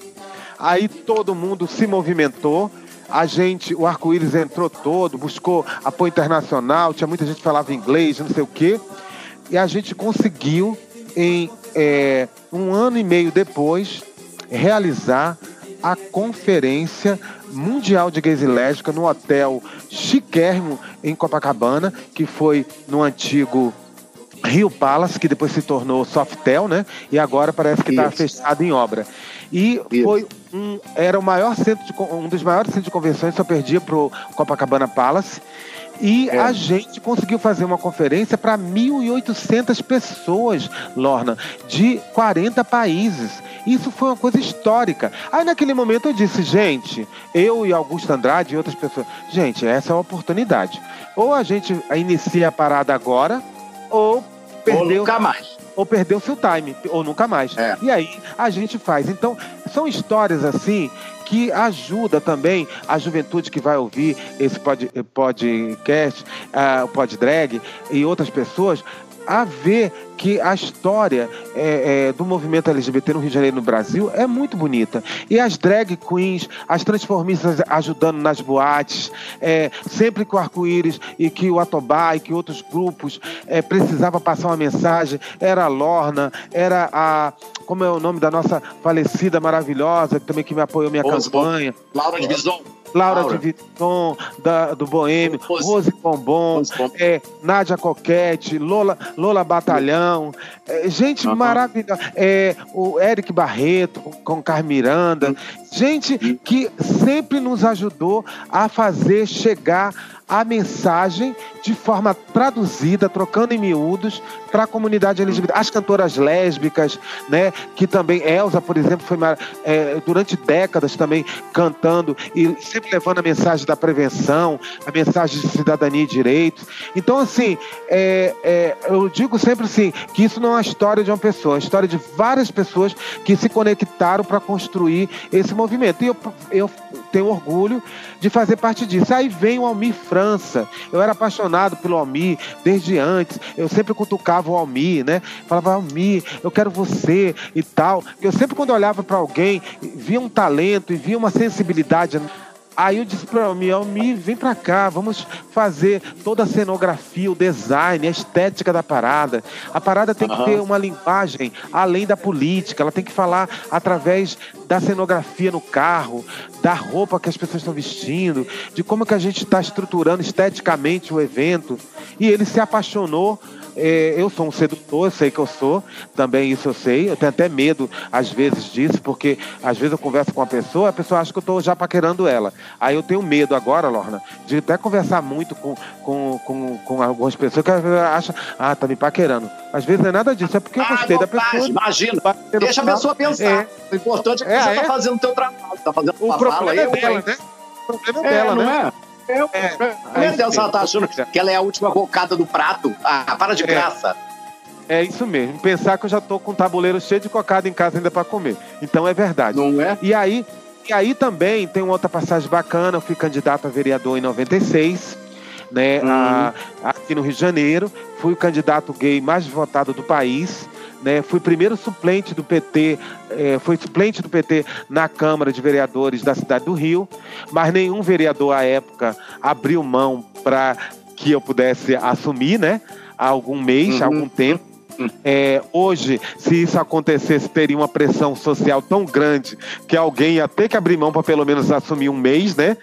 C: Aí todo mundo se movimentou, a gente, o arco-íris entrou todo, buscou apoio internacional, tinha muita gente que falava inglês, não sei o quê, e a gente conseguiu, em é, um ano e meio depois, realizar a Conferência Mundial de Gays e Lésbicas no hotel chiquérrimo em Copacabana, que foi no antigo Rio Palace, que depois se tornou Softel, né? E agora parece que está fechado em obra. E Isso. foi um, era o maior centro de, um dos maiores centros de convenções, só perdia para o Copacabana Palace. E é. a gente conseguiu fazer uma conferência para 1.800 pessoas, Lorna, de 40 países. Isso foi uma coisa histórica. Aí naquele momento eu disse, gente, eu e Augusto Andrade e outras pessoas, gente, essa é a oportunidade. Ou a gente inicia a parada agora, ou perdeu. Ou
B: nunca mais.
C: Ou perdeu seu time, ou nunca mais. É. E aí a gente faz. Então, são histórias assim que ajuda também a juventude que vai ouvir esse pod, podcast, uh, o pod drag e outras pessoas a ver que a história é, é, do movimento LGBT no Rio de Janeiro no Brasil é muito bonita. E as drag queens, as transformistas ajudando nas boates, é, sempre que o arco-íris e que o Atobá e que outros grupos é, precisava passar uma mensagem, era a Lorna, era a. Como é o nome da nossa falecida maravilhosa, também que me apoiou minha campanha?
B: Laura de Bison.
C: Laura, Laura. de Vitton, da, do Boêmio, Rose, Rose Bombom, é, Nádia Coquete, Lola, Lola Batalhão, é, gente uhum. maravilhosa. É, o Eric Barreto com Carmiranda. Uhum. Gente que sempre nos ajudou a fazer chegar a mensagem de forma traduzida, trocando em miúdos, para a comunidade LGBT. As cantoras lésbicas, né, que também, Elsa, por exemplo, foi é, durante décadas também cantando e sempre levando a mensagem da prevenção, a mensagem de cidadania e direitos. Então, assim, é, é, eu digo sempre assim, que isso não é uma história de uma pessoa, é uma história de várias pessoas que se conectaram para construir esse movimento. E eu, eu tenho orgulho de fazer parte disso. Aí vem o Almir França. Eu era apaixonado pelo Almir desde antes. Eu sempre cutucava o Almir, né? Falava, Almir, eu quero você e tal. Eu sempre, quando olhava para alguém, via um talento e via uma sensibilidade Aí eu disse para mim, Almi, vem para cá, vamos fazer toda a cenografia, o design, a estética da parada. A parada tem que ter uma linguagem além da política, ela tem que falar através da cenografia no carro, da roupa que as pessoas estão vestindo, de como que a gente está estruturando esteticamente o evento. E ele se apaixonou eu sou um sedutor, eu sei que eu sou, também isso eu sei. Eu tenho até medo, às vezes, disso, porque às vezes eu converso com uma pessoa, a pessoa acha que eu estou já paquerando ela. Aí eu tenho medo agora, Lorna, de até conversar muito com, com, com, com algumas pessoas que acham, ah, tá me paquerando. Às vezes não é nada disso, é porque eu gostei ah, da pessoa.
B: Imagina, deixa a pessoa pensar. É. O importante é que é, você está é. fazendo o teu trabalho, está fazendo
C: o problema é dela, né? O problema é dela, né?
B: É? É, é, Meu Deus, ela tá achando que ela é a última bocada do prato. Ah, para de é. graça.
C: É isso mesmo. Pensar que eu já tô com o tabuleiro cheio de cocada em casa ainda para comer. Então é verdade.
B: Não é?
C: E aí, e aí também tem uma outra passagem bacana. Eu fui candidato a vereador em 96, né? Uhum. A, aqui no Rio de Janeiro. Fui o candidato gay mais votado do país. Né, fui primeiro suplente do PT, é, fui suplente do PT na Câmara de Vereadores da cidade do Rio, mas nenhum vereador à época abriu mão para que eu pudesse assumir, né? Há algum mês, uhum. algum tempo. É, hoje, se isso acontecesse, teria uma pressão social tão grande que alguém ia ter que abrir mão para pelo menos assumir um mês, né?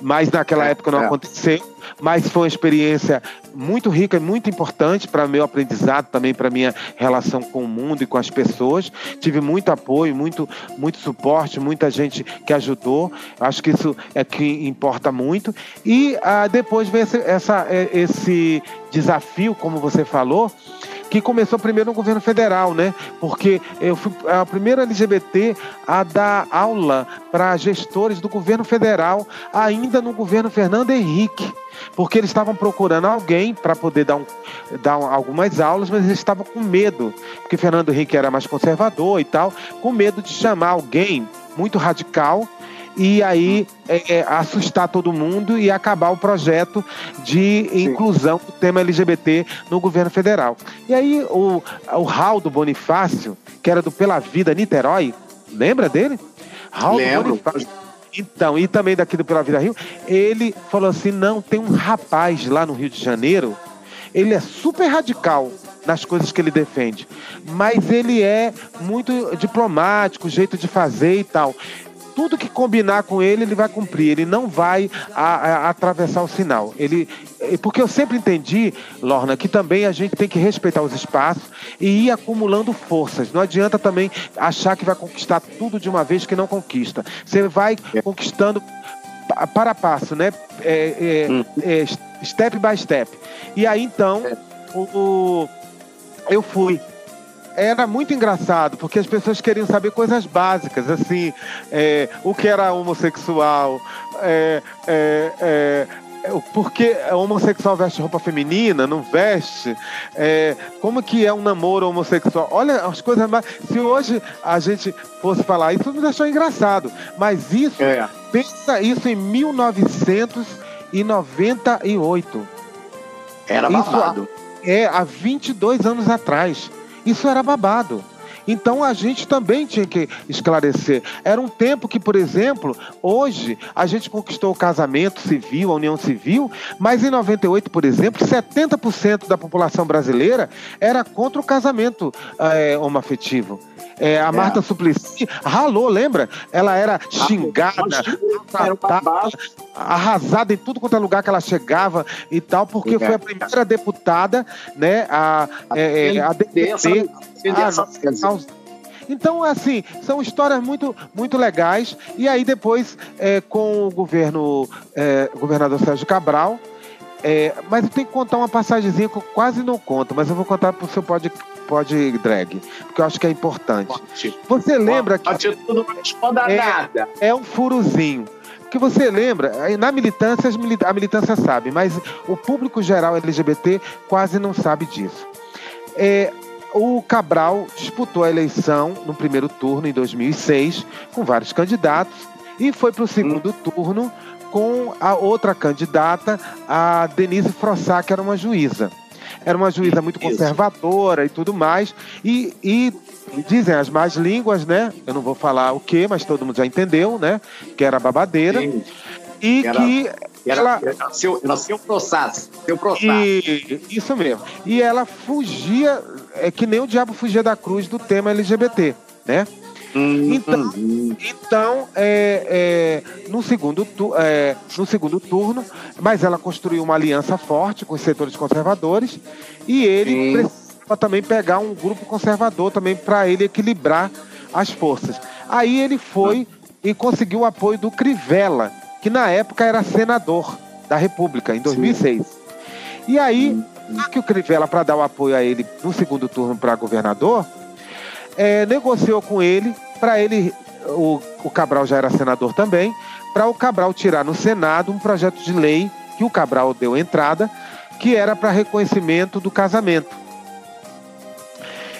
C: Mas naquela é, época não é. aconteceu. Mas foi uma experiência muito rica e muito importante para meu aprendizado, também para minha relação com o mundo e com as pessoas. Tive muito apoio, muito, muito suporte, muita gente que ajudou. Acho que isso é que importa muito. E ah, depois veio esse, essa, é, esse desafio, como você falou, que começou primeiro no governo federal, né? Porque eu fui a primeira LGBT a dar aula para gestores do governo federal, ainda no governo Fernando Henrique porque eles estavam procurando alguém para poder dar, um, dar algumas aulas, mas eles estavam com medo, porque Fernando Henrique era mais conservador e tal, com medo de chamar alguém muito radical e aí é, é, assustar todo mundo e acabar o projeto de Sim. inclusão do tema LGBT no governo federal. E aí o, o Raul do Bonifácio, que era do Pela Vida Niterói, lembra dele?
B: Raul Lembro.
C: Bonifácio. Então, e também daqui do Pela Vida Rio, ele falou assim: não, tem um rapaz lá no Rio de Janeiro, ele é super radical nas coisas que ele defende, mas ele é muito diplomático, jeito de fazer e tal tudo que combinar com ele, ele vai cumprir. Ele não vai a, a, atravessar o sinal. Ele, porque eu sempre entendi, Lorna, que também a gente tem que respeitar os espaços e ir acumulando forças. Não adianta também achar que vai conquistar tudo de uma vez que não conquista. Você vai conquistando para passo, né? É, é, hum. é, step by step. E aí então, é. o, o eu fui era muito engraçado, porque as pessoas queriam saber coisas básicas, assim, é, o que era homossexual, é, é, é por que homossexual veste roupa feminina, não veste? É, como que é um namoro homossexual? Olha as coisas mais. Se hoje a gente fosse falar isso, nos achou engraçado. Mas isso, é. pensa isso em 1998.
B: Era babado.
C: Isso, é, há 22 anos atrás. Isso era babado. Então a gente também tinha que esclarecer. Era um tempo que, por exemplo, hoje a gente conquistou o casamento civil, a união civil, mas em 98, por exemplo, 70% da população brasileira era contra o casamento é, homoafetivo. É, a é. Marta Suplicy ralou, lembra? Ela era xingada, tratada, arrasada em tudo quanto é lugar que ela chegava e tal, porque foi a primeira deputada, né, a, a, é, é a defender. Então, assim, são histórias muito, muito legais. E aí depois, é, com o governo, é, governador Sérgio Cabral, é, mas eu tenho que contar uma passagemzinha que eu quase não conto, mas eu vou contar para o seu pod, pod drag, porque eu acho que é importante. Você lembra
B: que. Não
C: é,
B: nada.
C: É um furozinho. Porque você lembra, na militância, a militância sabe, mas o público geral LGBT quase não sabe disso. É, o Cabral disputou a eleição no primeiro turno, em 2006, com vários candidatos, e foi para o segundo hum. turno com a outra candidata, a Denise Frossá, que era uma juíza. Era uma juíza muito conservadora e tudo mais, e, e dizem as más línguas, né? Eu não vou falar o que, mas todo mundo já entendeu, né? Que era babadeira. Sim. E era, que
B: era, ela era seu, era seu processo, seu processo.
C: E, isso mesmo. E ela fugia, é que nem o diabo fugia da cruz do tema LGBT, né? Hum, então, hum. então é, é, no, segundo tu, é, no segundo turno, mas ela construiu uma aliança forte com os setores conservadores e ele Sim também pegar um grupo conservador também para ele equilibrar as forças. Aí ele foi e conseguiu o apoio do Crivella, que na época era senador da República, em 2006. Sim. E aí, que o Crivella, para dar o apoio a ele no segundo turno para governador, é, negociou com ele para ele, o, o Cabral já era senador também, para o Cabral tirar no Senado um projeto de lei que o Cabral deu entrada, que era para reconhecimento do casamento.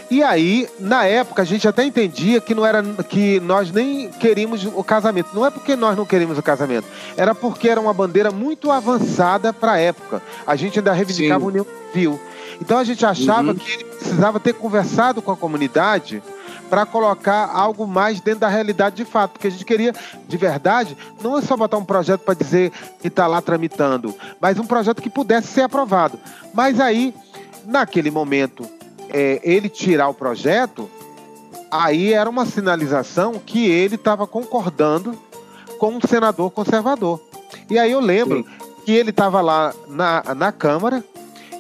C: E aí, na época, a gente até entendia que não era que nós nem queríamos o casamento. Não é porque nós não queríamos o casamento, era porque era uma bandeira muito avançada para a época. A gente ainda reivindicava Sim. a união civil. Então a gente achava uhum. que ele precisava ter conversado com a comunidade para colocar algo mais dentro da realidade de fato, porque a gente queria, de verdade, não é só botar um projeto para dizer que está lá tramitando, mas um projeto que pudesse ser aprovado. Mas aí, naquele momento, é, ele tirar o projeto, aí era uma sinalização que ele estava concordando com um senador conservador. E aí eu lembro Sim. que ele estava lá na, na Câmara,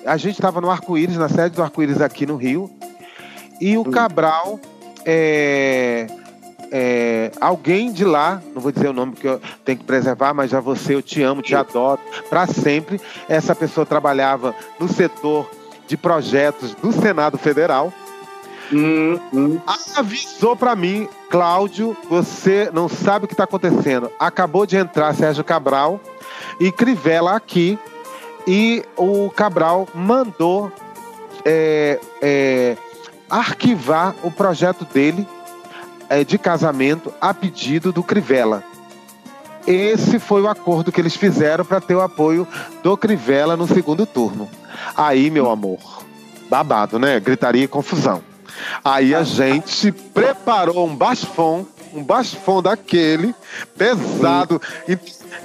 C: a gente estava no Arco-Íris, na sede do Arco-Íris aqui no Rio, e o Cabral, é, é, alguém de lá, não vou dizer o nome porque eu tenho que preservar, mas já você, eu te amo, te adoro, para sempre. Essa pessoa trabalhava no setor de Projetos do Senado Federal. Hum, hum. Avisou para mim, Cláudio, você não sabe o que está acontecendo. Acabou de entrar Sérgio Cabral e Crivella aqui. E o Cabral mandou é, é, arquivar o projeto dele é, de casamento a pedido do Crivella. Esse foi o acordo que eles fizeram para ter o apoio do Crivella no segundo turno. Aí, meu amor, babado, né? Gritaria e confusão. Aí a gente preparou um bafão, um bafão daquele, pesado. E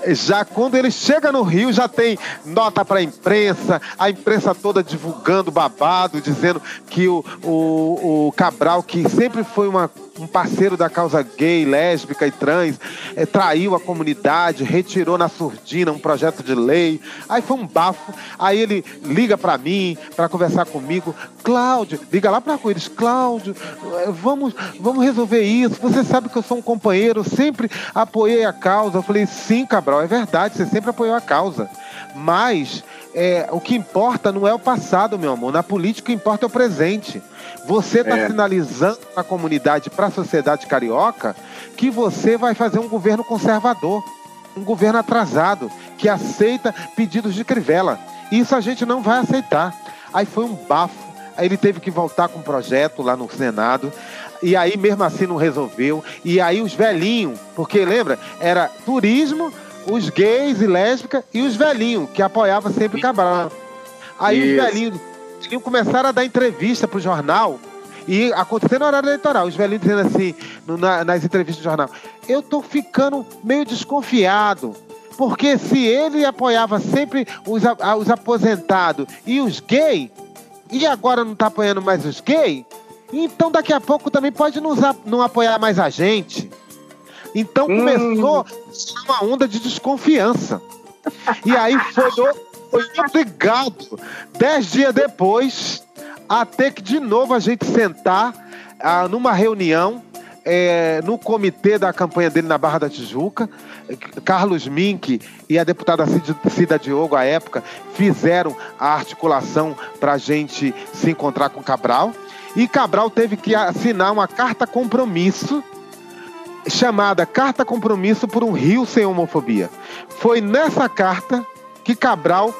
C: já quando ele chega no Rio, já tem nota para a imprensa, a imprensa toda divulgando babado, dizendo que o, o, o Cabral, que sempre foi uma um parceiro da causa gay, lésbica e trans, é, traiu a comunidade, retirou na surdina um projeto de lei. Aí foi um bafo. Aí ele liga para mim para conversar comigo. Cláudio, liga lá para eles. Cláudio, eh, vamos, vamos resolver isso. Você sabe que eu sou um companheiro, sempre apoiei a causa. Eu falei, sim, Cabral, é verdade, você sempre apoiou a causa. Mas é, o que importa não é o passado, meu amor. Na política, o que importa é o presente. Você está é. sinalizando para a comunidade, para a sociedade carioca, que você vai fazer um governo conservador, um governo atrasado, que aceita pedidos de crivela. Isso a gente não vai aceitar. Aí foi um bafo. Aí ele teve que voltar com um projeto lá no Senado. E aí, mesmo assim, não resolveu. E aí, os velhinhos, porque lembra, era turismo, os gays e lésbicas e os velhinhos, que apoiavam sempre o Cabral. Aí Isso. os velhinhos velhinhos começaram a dar entrevista pro jornal e acontecendo no horário eleitoral, os velhinhos dizendo assim, no, na, nas entrevistas do jornal, eu tô ficando meio desconfiado, porque se ele apoiava sempre os, os aposentados e os gays, e agora não tá apoiando mais os gays, então daqui a pouco também pode não, não apoiar mais a gente. Então hum. começou uma onda de desconfiança. E aí foi foi obrigado, dez dias depois, a ter que de novo a gente sentar ah, numa reunião é, no comitê da campanha dele na Barra da Tijuca, Carlos Mink e a deputada Cida Diogo, à época, fizeram a articulação para a gente se encontrar com Cabral. E Cabral teve que assinar uma carta compromisso chamada Carta Compromisso por um Rio Sem Homofobia. Foi nessa carta que Cabral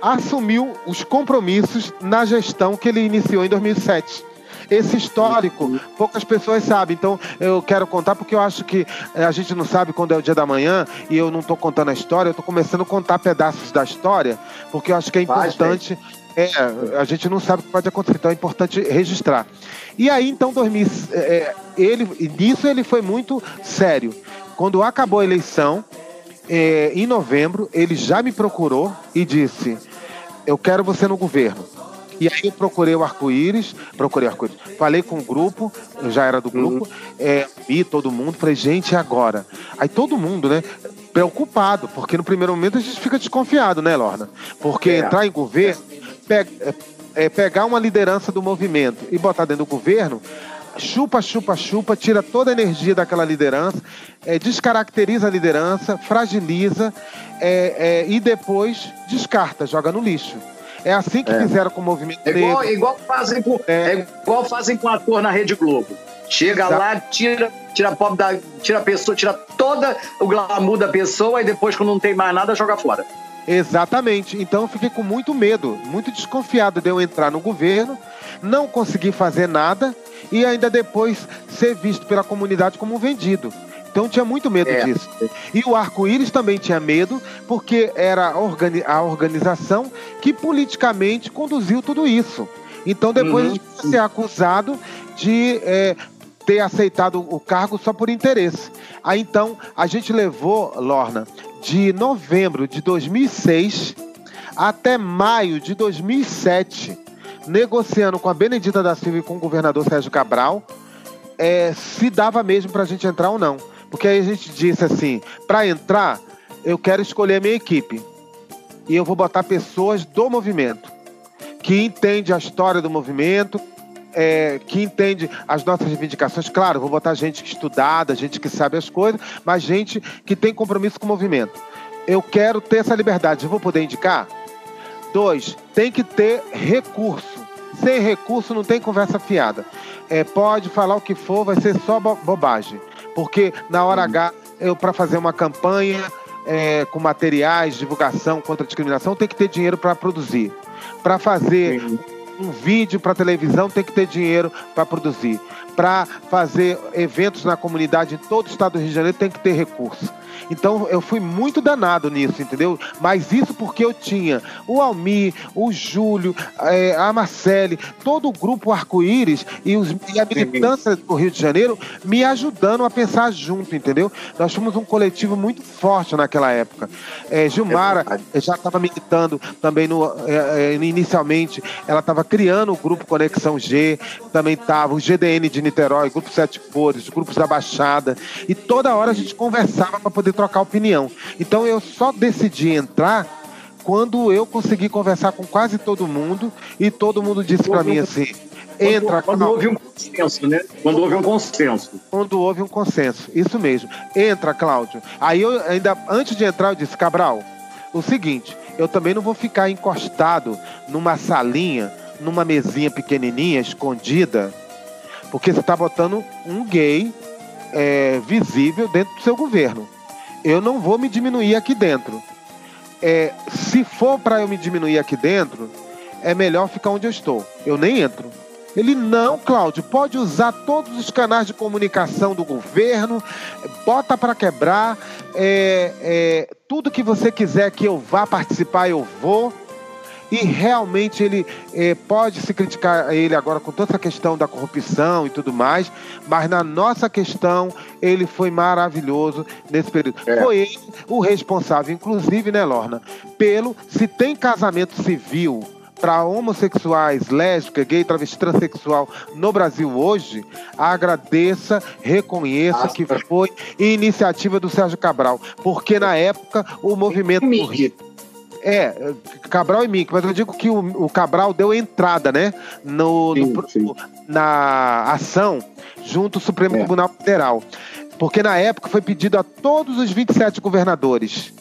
C: assumiu os compromissos na gestão que ele iniciou em 2007 esse histórico, poucas pessoas sabem. Então, eu quero contar porque eu acho que eh, a gente não sabe quando é o dia da manhã e eu não estou contando a história, eu estou começando a contar pedaços da história, porque eu acho que é importante. É, a gente não sabe o que pode acontecer, então é importante registrar. E aí, então, 2000, é, ele, nisso ele foi muito sério. Quando acabou a eleição, é, em novembro, ele já me procurou e disse: Eu quero você no governo. E aí eu procurei o arco-íris, procurei o arco-íris. Falei com o grupo, já era do uhum. grupo, uhum. é, vi todo mundo, falei, gente, agora? Aí todo mundo, né? Preocupado, porque no primeiro momento a gente fica desconfiado, né, Lorna? Porque é. entrar em governo, pe é, é, pegar uma liderança do movimento e botar dentro do governo, chupa, chupa, chupa, tira toda a energia daquela liderança, é, descaracteriza a liderança, fragiliza é, é, e depois descarta, joga no lixo. É assim que é. fizeram com o movimento
B: é igual, igual fazem com, é. é. igual fazem com ator na Rede Globo. Chega Exato. lá, tira, tira a pobre da, tira a pessoa, tira toda o glamour da pessoa e depois quando não tem mais nada joga fora.
C: Exatamente. Então eu fiquei com muito medo, muito desconfiado de eu entrar no governo, não conseguir fazer nada e ainda depois ser visto pela comunidade como um vendido. Então tinha muito medo é. disso. E o arco-íris também tinha medo, porque era a organização que politicamente conduziu tudo isso. Então depois uhum. a gente vai ser acusado de é, ter aceitado o cargo só por interesse. Aí então a gente levou, Lorna, de novembro de 2006 até maio de 2007, negociando com a Benedita da Silva e com o governador Sérgio Cabral, é, se dava mesmo para a gente entrar ou não. Porque aí a gente disse assim: para entrar, eu quero escolher a minha equipe. E eu vou botar pessoas do movimento, que entende a história do movimento, é, que entende as nossas reivindicações. Claro, vou botar gente estudada, gente que sabe as coisas, mas gente que tem compromisso com o movimento. Eu quero ter essa liberdade. Eu vou poder indicar? Dois, tem que ter recurso. Sem recurso não tem conversa fiada. É, pode falar o que for, vai ser só bobagem. Porque na hora H, eu para fazer uma campanha é, com materiais, divulgação contra a discriminação, tem que ter dinheiro para produzir. Para fazer Sim. Um vídeo para televisão, tem que ter dinheiro para produzir. Para fazer eventos na comunidade em todo o estado do Rio de Janeiro, tem que ter recurso. Então eu fui muito danado nisso, entendeu? Mas isso porque eu tinha o Almir, o Júlio, é, a Marcele, todo o grupo Arco-Íris e, e, a militância do Rio de Janeiro me ajudando a pensar junto, entendeu? Nós fomos um coletivo muito forte naquela época. É, Gilmara é já estava militando também no, é, é, inicialmente, ela estava criando o grupo Conexão G, também estava o GDN de Niterói, Grupo Sete Cores, grupos da Baixada, e toda hora a gente conversava para poder trocar opinião. Então eu só decidi entrar quando eu consegui conversar com quase todo mundo e todo mundo disse para mim assim: entra.
B: Quando, quando houve um consenso, né? Quando houve um consenso.
C: Quando houve um consenso, isso mesmo. Entra, Cláudio. Aí eu ainda, antes de entrar, eu disse: Cabral, o seguinte, eu também não vou ficar encostado numa salinha, numa mesinha pequenininha, escondida, porque você está botando um gay é, visível dentro do seu governo eu não vou me diminuir aqui dentro. É, se for para eu me diminuir aqui dentro, é melhor ficar onde eu estou. Eu nem entro. Ele não, Cláudio, pode usar todos os canais de comunicação do governo, bota para quebrar, é, é, tudo que você quiser que eu vá participar, eu vou e realmente ele é, pode se criticar ele agora com toda essa questão da corrupção e tudo mais, mas na nossa questão ele foi maravilhoso nesse período. É. Foi ele o responsável, inclusive, né, Lorna, pelo se tem casamento civil para homossexuais, lésbica, gay, travesti, transexual no Brasil hoje, agradeça, reconheça Nossa. que foi iniciativa do Sérgio Cabral, porque na época o movimento do Rio É, Cabral e Mink, mas eu digo que o, o Cabral deu entrada, né? No,
B: Sim,
C: no-
B: sim.
C: na ação junto ao Supremo
B: É.
C: Tribunal Federal. Porque na época foi pedido a todos os 27 governadores.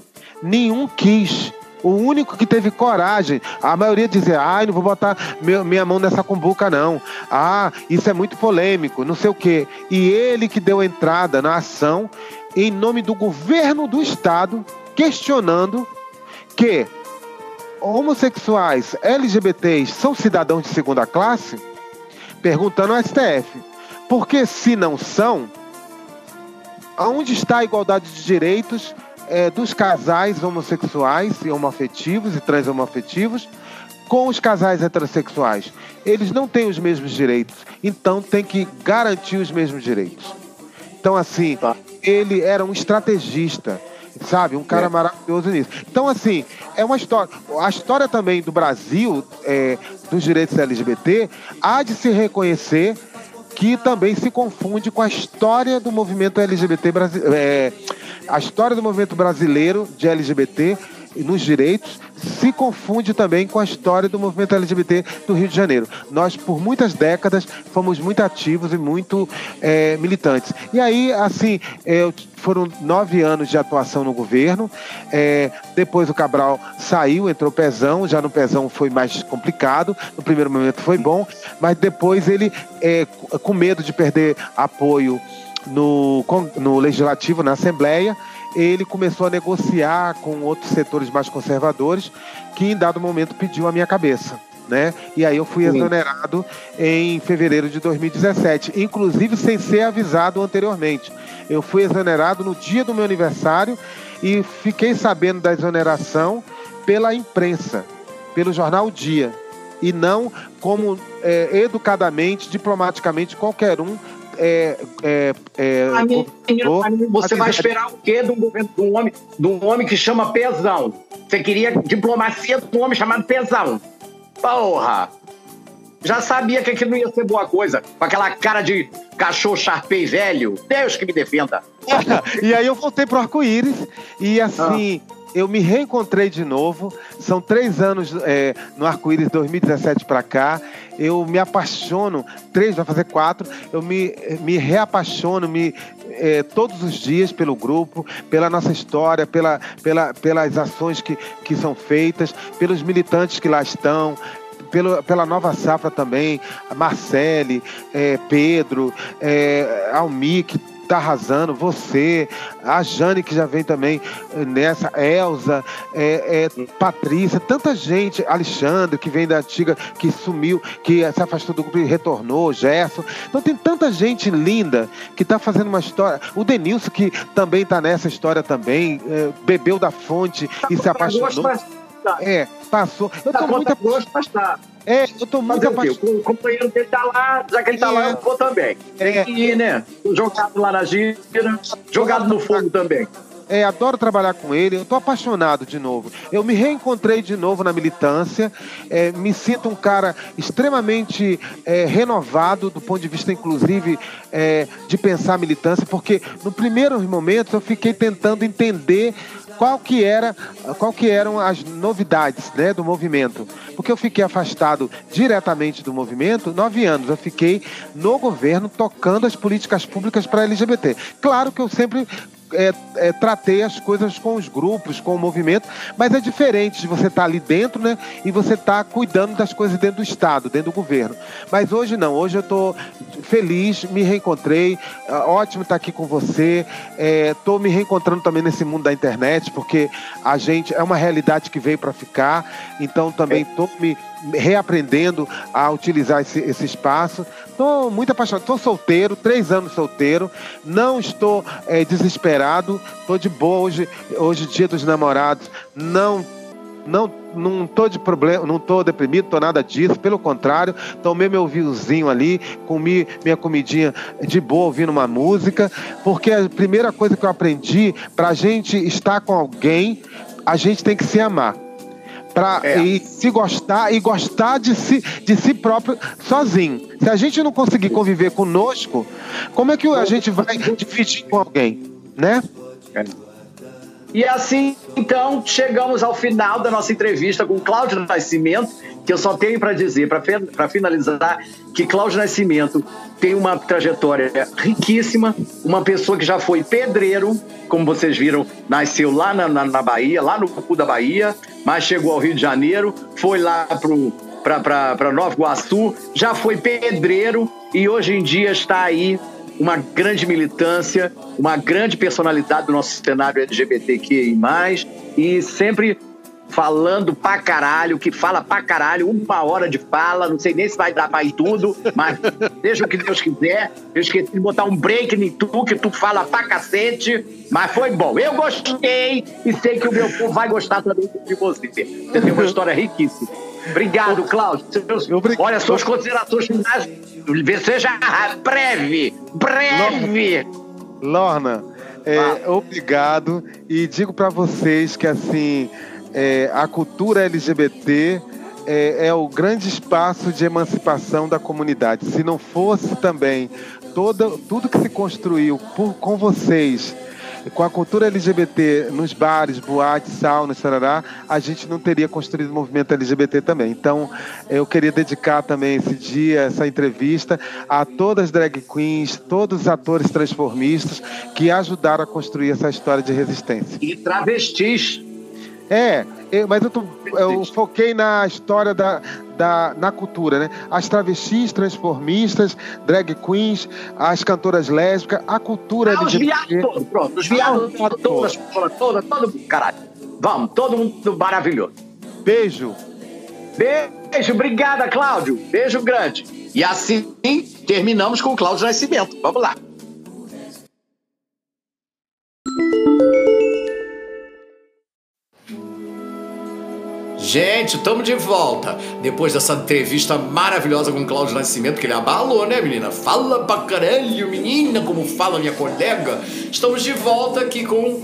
C: Nenhum quis. O único que teve coragem, a maioria dizia, ai, não vou botar meu- minha mão nessa cumbuca, não. Ah, isso é muito polêmico, não sei o quê. E ele que deu entrada na ação em nome do governo do Estado, questionando que homossexuais LGBTs são cidadãos de segunda classe? Perguntando ao STF. Porque se não são, aonde está a igualdade de direitos eh, dos casais homossexuais e homoafetivos e transhomoafetivos com os casais heterossexuais? Eles não têm os mesmos direitos, então tem que garantir os mesmos direitos. Então, assim,
B: Tá.
C: ele era um estrategista, sabe? Um cara
B: É.
C: maravilhoso nisso. Então, assim, é uma história. A história também do Brasil, é, dos direitos LGBT, há de se reconhecer que também se confunde com a história do movimento LGBT brasileiro. a história do movimento brasileiro de LGBT nos direitos se confunde também com a história do movimento LGBT do Rio de Janeiro. Nós, por muitas décadas, fomos muito ativos e muito eh, militantes. E aí, assim, eh, foram nove anos de atuação no governo. Eh, depois o Cabral saiu, entrou Pezão. Já no Pezão foi mais complicado. No primeiro momento foi bom, mas depois ele, eh, com medo de perder apoio no, no Legislativo, na Assembleia, ele começou a negociar com outros setores mais conservadores, que em dado momento pediu a minha cabeça. Né? E aí eu fui
B: Sim.
C: exonerado em fevereiro de 2017, inclusive sem ser avisado anteriormente. Eu fui exonerado no dia do meu aniversário e fiquei sabendo da exoneração pela imprensa, pelo jornal O Dia, e não como é, educadamente, diplomaticamente, qualquer um. É, é, é, governador
B: Você vai esperar o quê de um governo de um homem, de um homem que chama Pezão? Você queria diplomacia de um homem chamado Pezão. Porra! Já sabia que aquilo não ia ser boa coisa. Com aquela cara de cachorro charpei velho. Deus que me defenda.
C: e aí eu voltei pro arco-íris e assim. Eu me reencontrei de novo. São três anos é, no arco-íris 2017 para cá. Eu me apaixono, três, vai fazer quatro. Eu me, me reapaixono me, é, todos os dias pelo grupo, pela nossa história, pela, pela, pelas ações que, que são feitas, pelos militantes que lá estão, pelo, pela nova safra também, Marcele, é, Pedro, é, Almi, que tá arrasando, você, a Jane, que já vem também eh, nessa, Elza, é, é, Patrícia, tanta gente, Alexandre, que vem da antiga, que sumiu, que se afastou do grupo e retornou, Gerson. Então tem tanta gente linda que tá fazendo uma história. O Denilson, que também tá nessa história também, eh, bebeu da fonte e se
B: Tá
C: apaixonou.
B: Mas tá.
C: É, passou. Eu
B: Tá
C: tô muito,
B: contra gosto, mas tá.
C: é, eu tô muito apaixonado.
B: O companheiro dele tá lá, já que ele tá
C: É.
B: lá, eu vou também. Tem
C: É.
B: que ir, né? Jogado lá na gira, jogado no fogo também.
C: É, adoro trabalhar com ele, eu tô apaixonado de novo. Eu me reencontrei de novo na militância, é, me sinto um cara extremamente é, renovado do ponto de vista, inclusive, é, de pensar militância, porque no primeiros momentos eu fiquei tentando entender qual que era, qual que eram as novidades né, do movimento. Porque eu fiquei afastado diretamente do movimento nove anos. Eu fiquei no governo tocando as políticas públicas para LGBT. Claro que eu sempre é, é, tratei as coisas com os grupos, com o movimento, mas é diferente de você estar ali dentro, né? E você estar cuidando das coisas dentro do Estado, dentro do governo. Mas hoje não, hoje eu estou feliz, me reencontrei, é, ótimo estar aqui com você. Estou me reencontrando também nesse mundo da internet, porque a gente é uma realidade que veio para ficar, então também estou me reaprendendo a utilizar esse, esse espaço. Estou muito apaixonado. Estou solteiro, três anos solteiro. Não estou é, desesperado. Estou de boa hoje, hoje dia dos namorados. Não, não, não tô de problema, não tô deprimido, tô nada disso. Pelo contrário, tomei meu vinhozinho ali, comi minha comidinha de boa, ouvindo uma música, porque a primeira coisa que eu aprendi para a gente estar com alguém, a gente tem que se amar para
B: É.
C: e se gostar e gostar de si, de si próprio sozinho. Se a gente não conseguir conviver conosco, como é que a gente vai dividir com alguém, né?
B: E assim, então, chegamos ao final da nossa entrevista com Cláudio Nascimento, que eu só tenho para dizer, para finalizar, que Cláudio Nascimento tem uma trajetória riquíssima, uma pessoa que já foi pedreiro, como vocês viram, nasceu lá na, na, na Bahia, lá no cu da Bahia, mas chegou ao Rio de Janeiro, foi lá para Nova Iguaçu, já foi pedreiro e hoje em dia está aí uma grande militância, uma grande personalidade do nosso cenário LGBTQI+, e sempre falando pra caralho, que fala pra caralho, uma hora de fala, não sei nem se vai dar pra ir tudo, mas deixa o que Deus quiser. Eu esqueci de botar um break em tu, que tu fala pra cacete, mas foi bom. Eu gostei e sei que o meu povo vai gostar também de você. Você tem uma história riquíssima. Obrigado, Cláudio. Olha, suas considerações finais, seja breve, breve.
C: Lorna, é, ah. obrigado e digo para vocês que assim é, a cultura LGBT é, é, o grande espaço de emancipação da comunidade. Se não fosse também toda, tudo que se construiu por, com vocês, com a cultura LGBT nos bares, boates, saunas, sarará, a gente não teria construído o movimento LGBT também. Então, eu queria dedicar também esse dia, essa entrevista, a todas as drag queens, todos os atores transformistas que ajudaram a construir essa história de resistência.
B: E travestis
C: é, eu, mas eu, tô, eu, foquei na história da, da na cultura, né? As travestis, transformistas, drag queens, as cantoras lésbicas, a cultura
B: ah, Os viados todos, pronto, os viados ah, todas, todas, todas, todo, caralho. Vamos, todo mundo maravilhoso.
C: Beijo.
B: Beijo, obrigada, Cláudio. Beijo grande. E assim terminamos com o Cláudio Nascimento. Vamos lá. Gente, estamos de volta. Depois dessa entrevista maravilhosa com o Cláudio Nascimento, que ele abalou, né, menina? Fala pra caralho, menina, como fala minha colega. Estamos de volta aqui com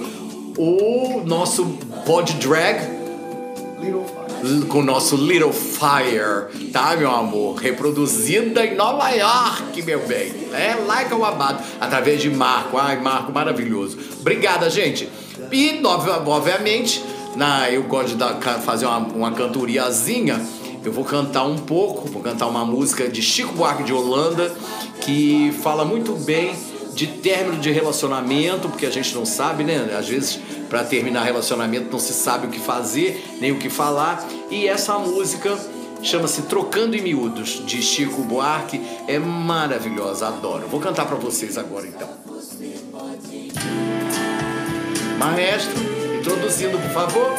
B: o nosso pod drag. Com o nosso Little Fire, tá, meu amor? Reproduzida em Nova York, meu bem. É like ao amado, através de Marco. Ai, Marco, maravilhoso. Obrigada, gente. E, obviamente na, eu gosto de dar, fazer uma, uma cantoriazinha. Eu vou cantar um pouco, vou cantar uma música de Chico Buarque de Holanda que fala muito bem de término de relacionamento, porque a gente não sabe, né? Às vezes, para terminar relacionamento, não se sabe o que fazer, nem o que falar. E essa música chama-se Trocando em Miúdos, de Chico Buarque. É maravilhosa, adoro. Vou cantar para vocês agora então. Maestro. Introduzindo, por favor.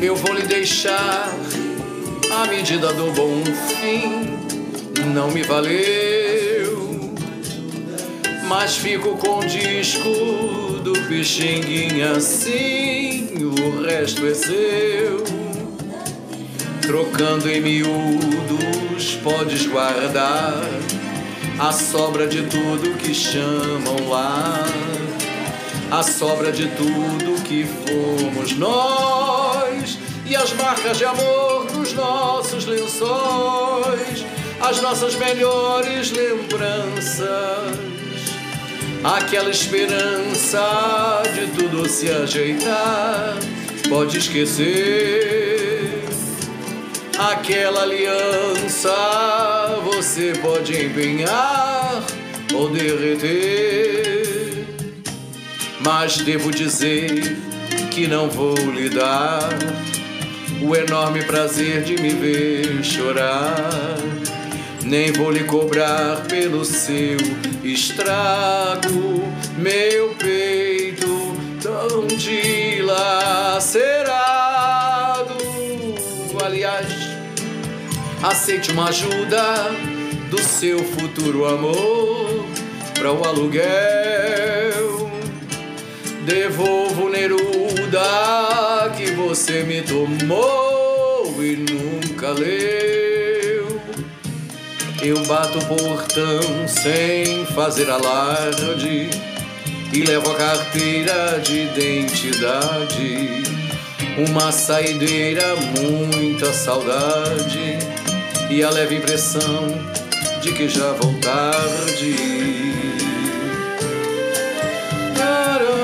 B: Eu vou lhe deixar a medida do bom fim. Não me valeu, mas fico com o disco do Pixinguinha assim o resto é seu. Trocando em miúdos, podes guardar a sobra de tudo que chamam lá, a sobra de tudo que fomos nós e as marcas de amor dos nossos lençóis, as nossas melhores lembranças aquela esperança de tudo se ajeitar. Pode esquecer aquela aliança, você pode empenhar ou derreter. Mas devo dizer que não vou lhe dar o enorme prazer de me ver chorar nem vou lhe cobrar pelo seu estrago, meu peito tão dilacerado. Aliás, aceite uma ajuda do seu futuro amor para o aluguel. Devolvo Neruda que você me tomou e nunca leu. Eu bato o portão sem fazer alarde e levo a carteira de identidade. Uma saideira, muita saudade e a leve impressão de que já vou tarde. Eu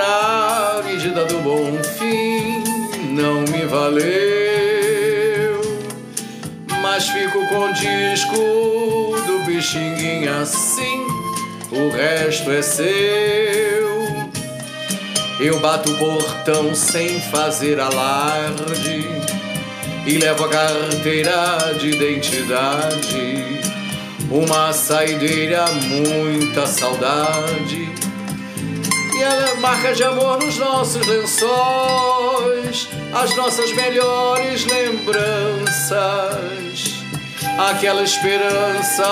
B: a medida do bom fim, não me valeu. Mas fico com o disco do bichinguinho assim, o resto é seu. Eu bato o portão sem fazer alarde e levo a carteira de identidade. Uma saideira, muita saudade. E a marca de amor nos nossos lençóis, as nossas melhores lembranças. Aquela esperança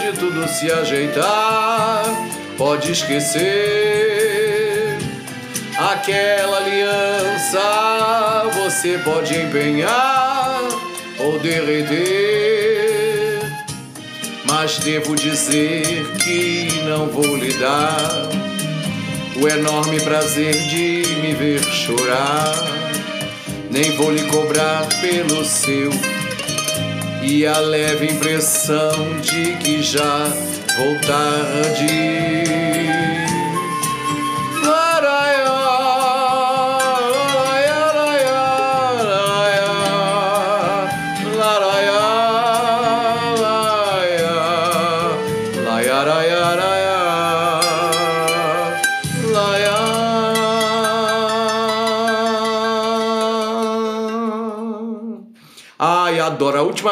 B: de tudo se ajeitar, pode esquecer. Aquela aliança você pode empenhar ou derreter. Mas devo dizer que não vou lhe dar o enorme prazer de me ver chorar. Nem vou lhe cobrar pelo seu e a leve impressão de que já vou tarde.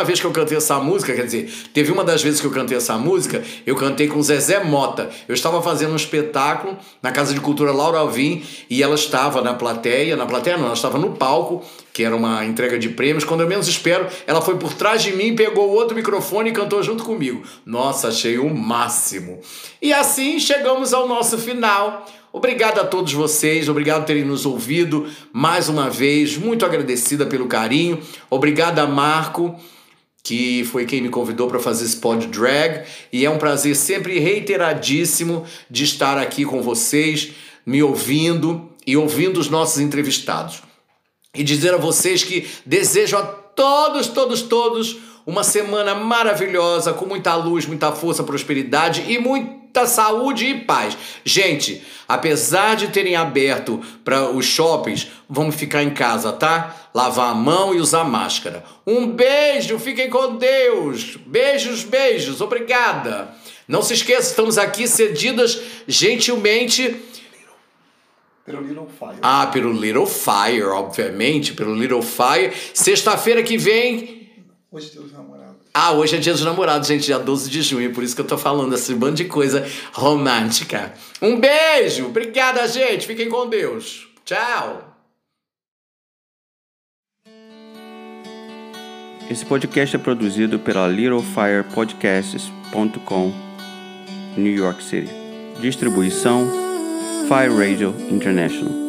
B: Última vez que eu cantei essa música, quer dizer, teve uma das vezes que eu cantei essa música, eu cantei com Zezé Mota. Eu estava fazendo um espetáculo na Casa de Cultura Laura Alvim e ela estava na plateia, na plateia não, ela estava no palco, que era uma entrega de prêmios. Quando eu menos espero, ela foi por trás de mim, pegou o outro microfone e cantou junto comigo. Nossa, achei o máximo. E assim chegamos ao nosso final. Obrigado a todos vocês, obrigado por terem nos ouvido mais uma vez, muito agradecida pelo carinho. Obrigado a Marco, que foi quem me convidou para fazer esse pod drag, e é um prazer sempre reiteradíssimo de estar aqui com vocês, me ouvindo e ouvindo os nossos entrevistados. E dizer a vocês que desejo a todos, todos, todos uma semana maravilhosa, com muita luz, muita força, prosperidade e muita saúde e paz. Gente, apesar de terem aberto para os shoppings, vamos ficar em casa, tá? Lavar a mão e usar máscara. Um beijo, fiquem com Deus. Beijos, beijos, obrigada. Não se esqueça, estamos aqui cedidas gentilmente.
D: Pelo Little Fire.
B: Ah, pelo Little Fire, obviamente, pelo Little Fire. Sexta-feira que vem
D: Hoje Deus é namorado.
B: Ah, hoje é dia dos namorados, gente, dia 12 de junho, por isso que eu tô falando esse bando de coisa romântica. Um beijo, obrigada, gente, fiquem com Deus. Tchau.
E: Esse podcast é produzido pela littlefirepodcasts.com, New York City. Distribuição Fire Radio International.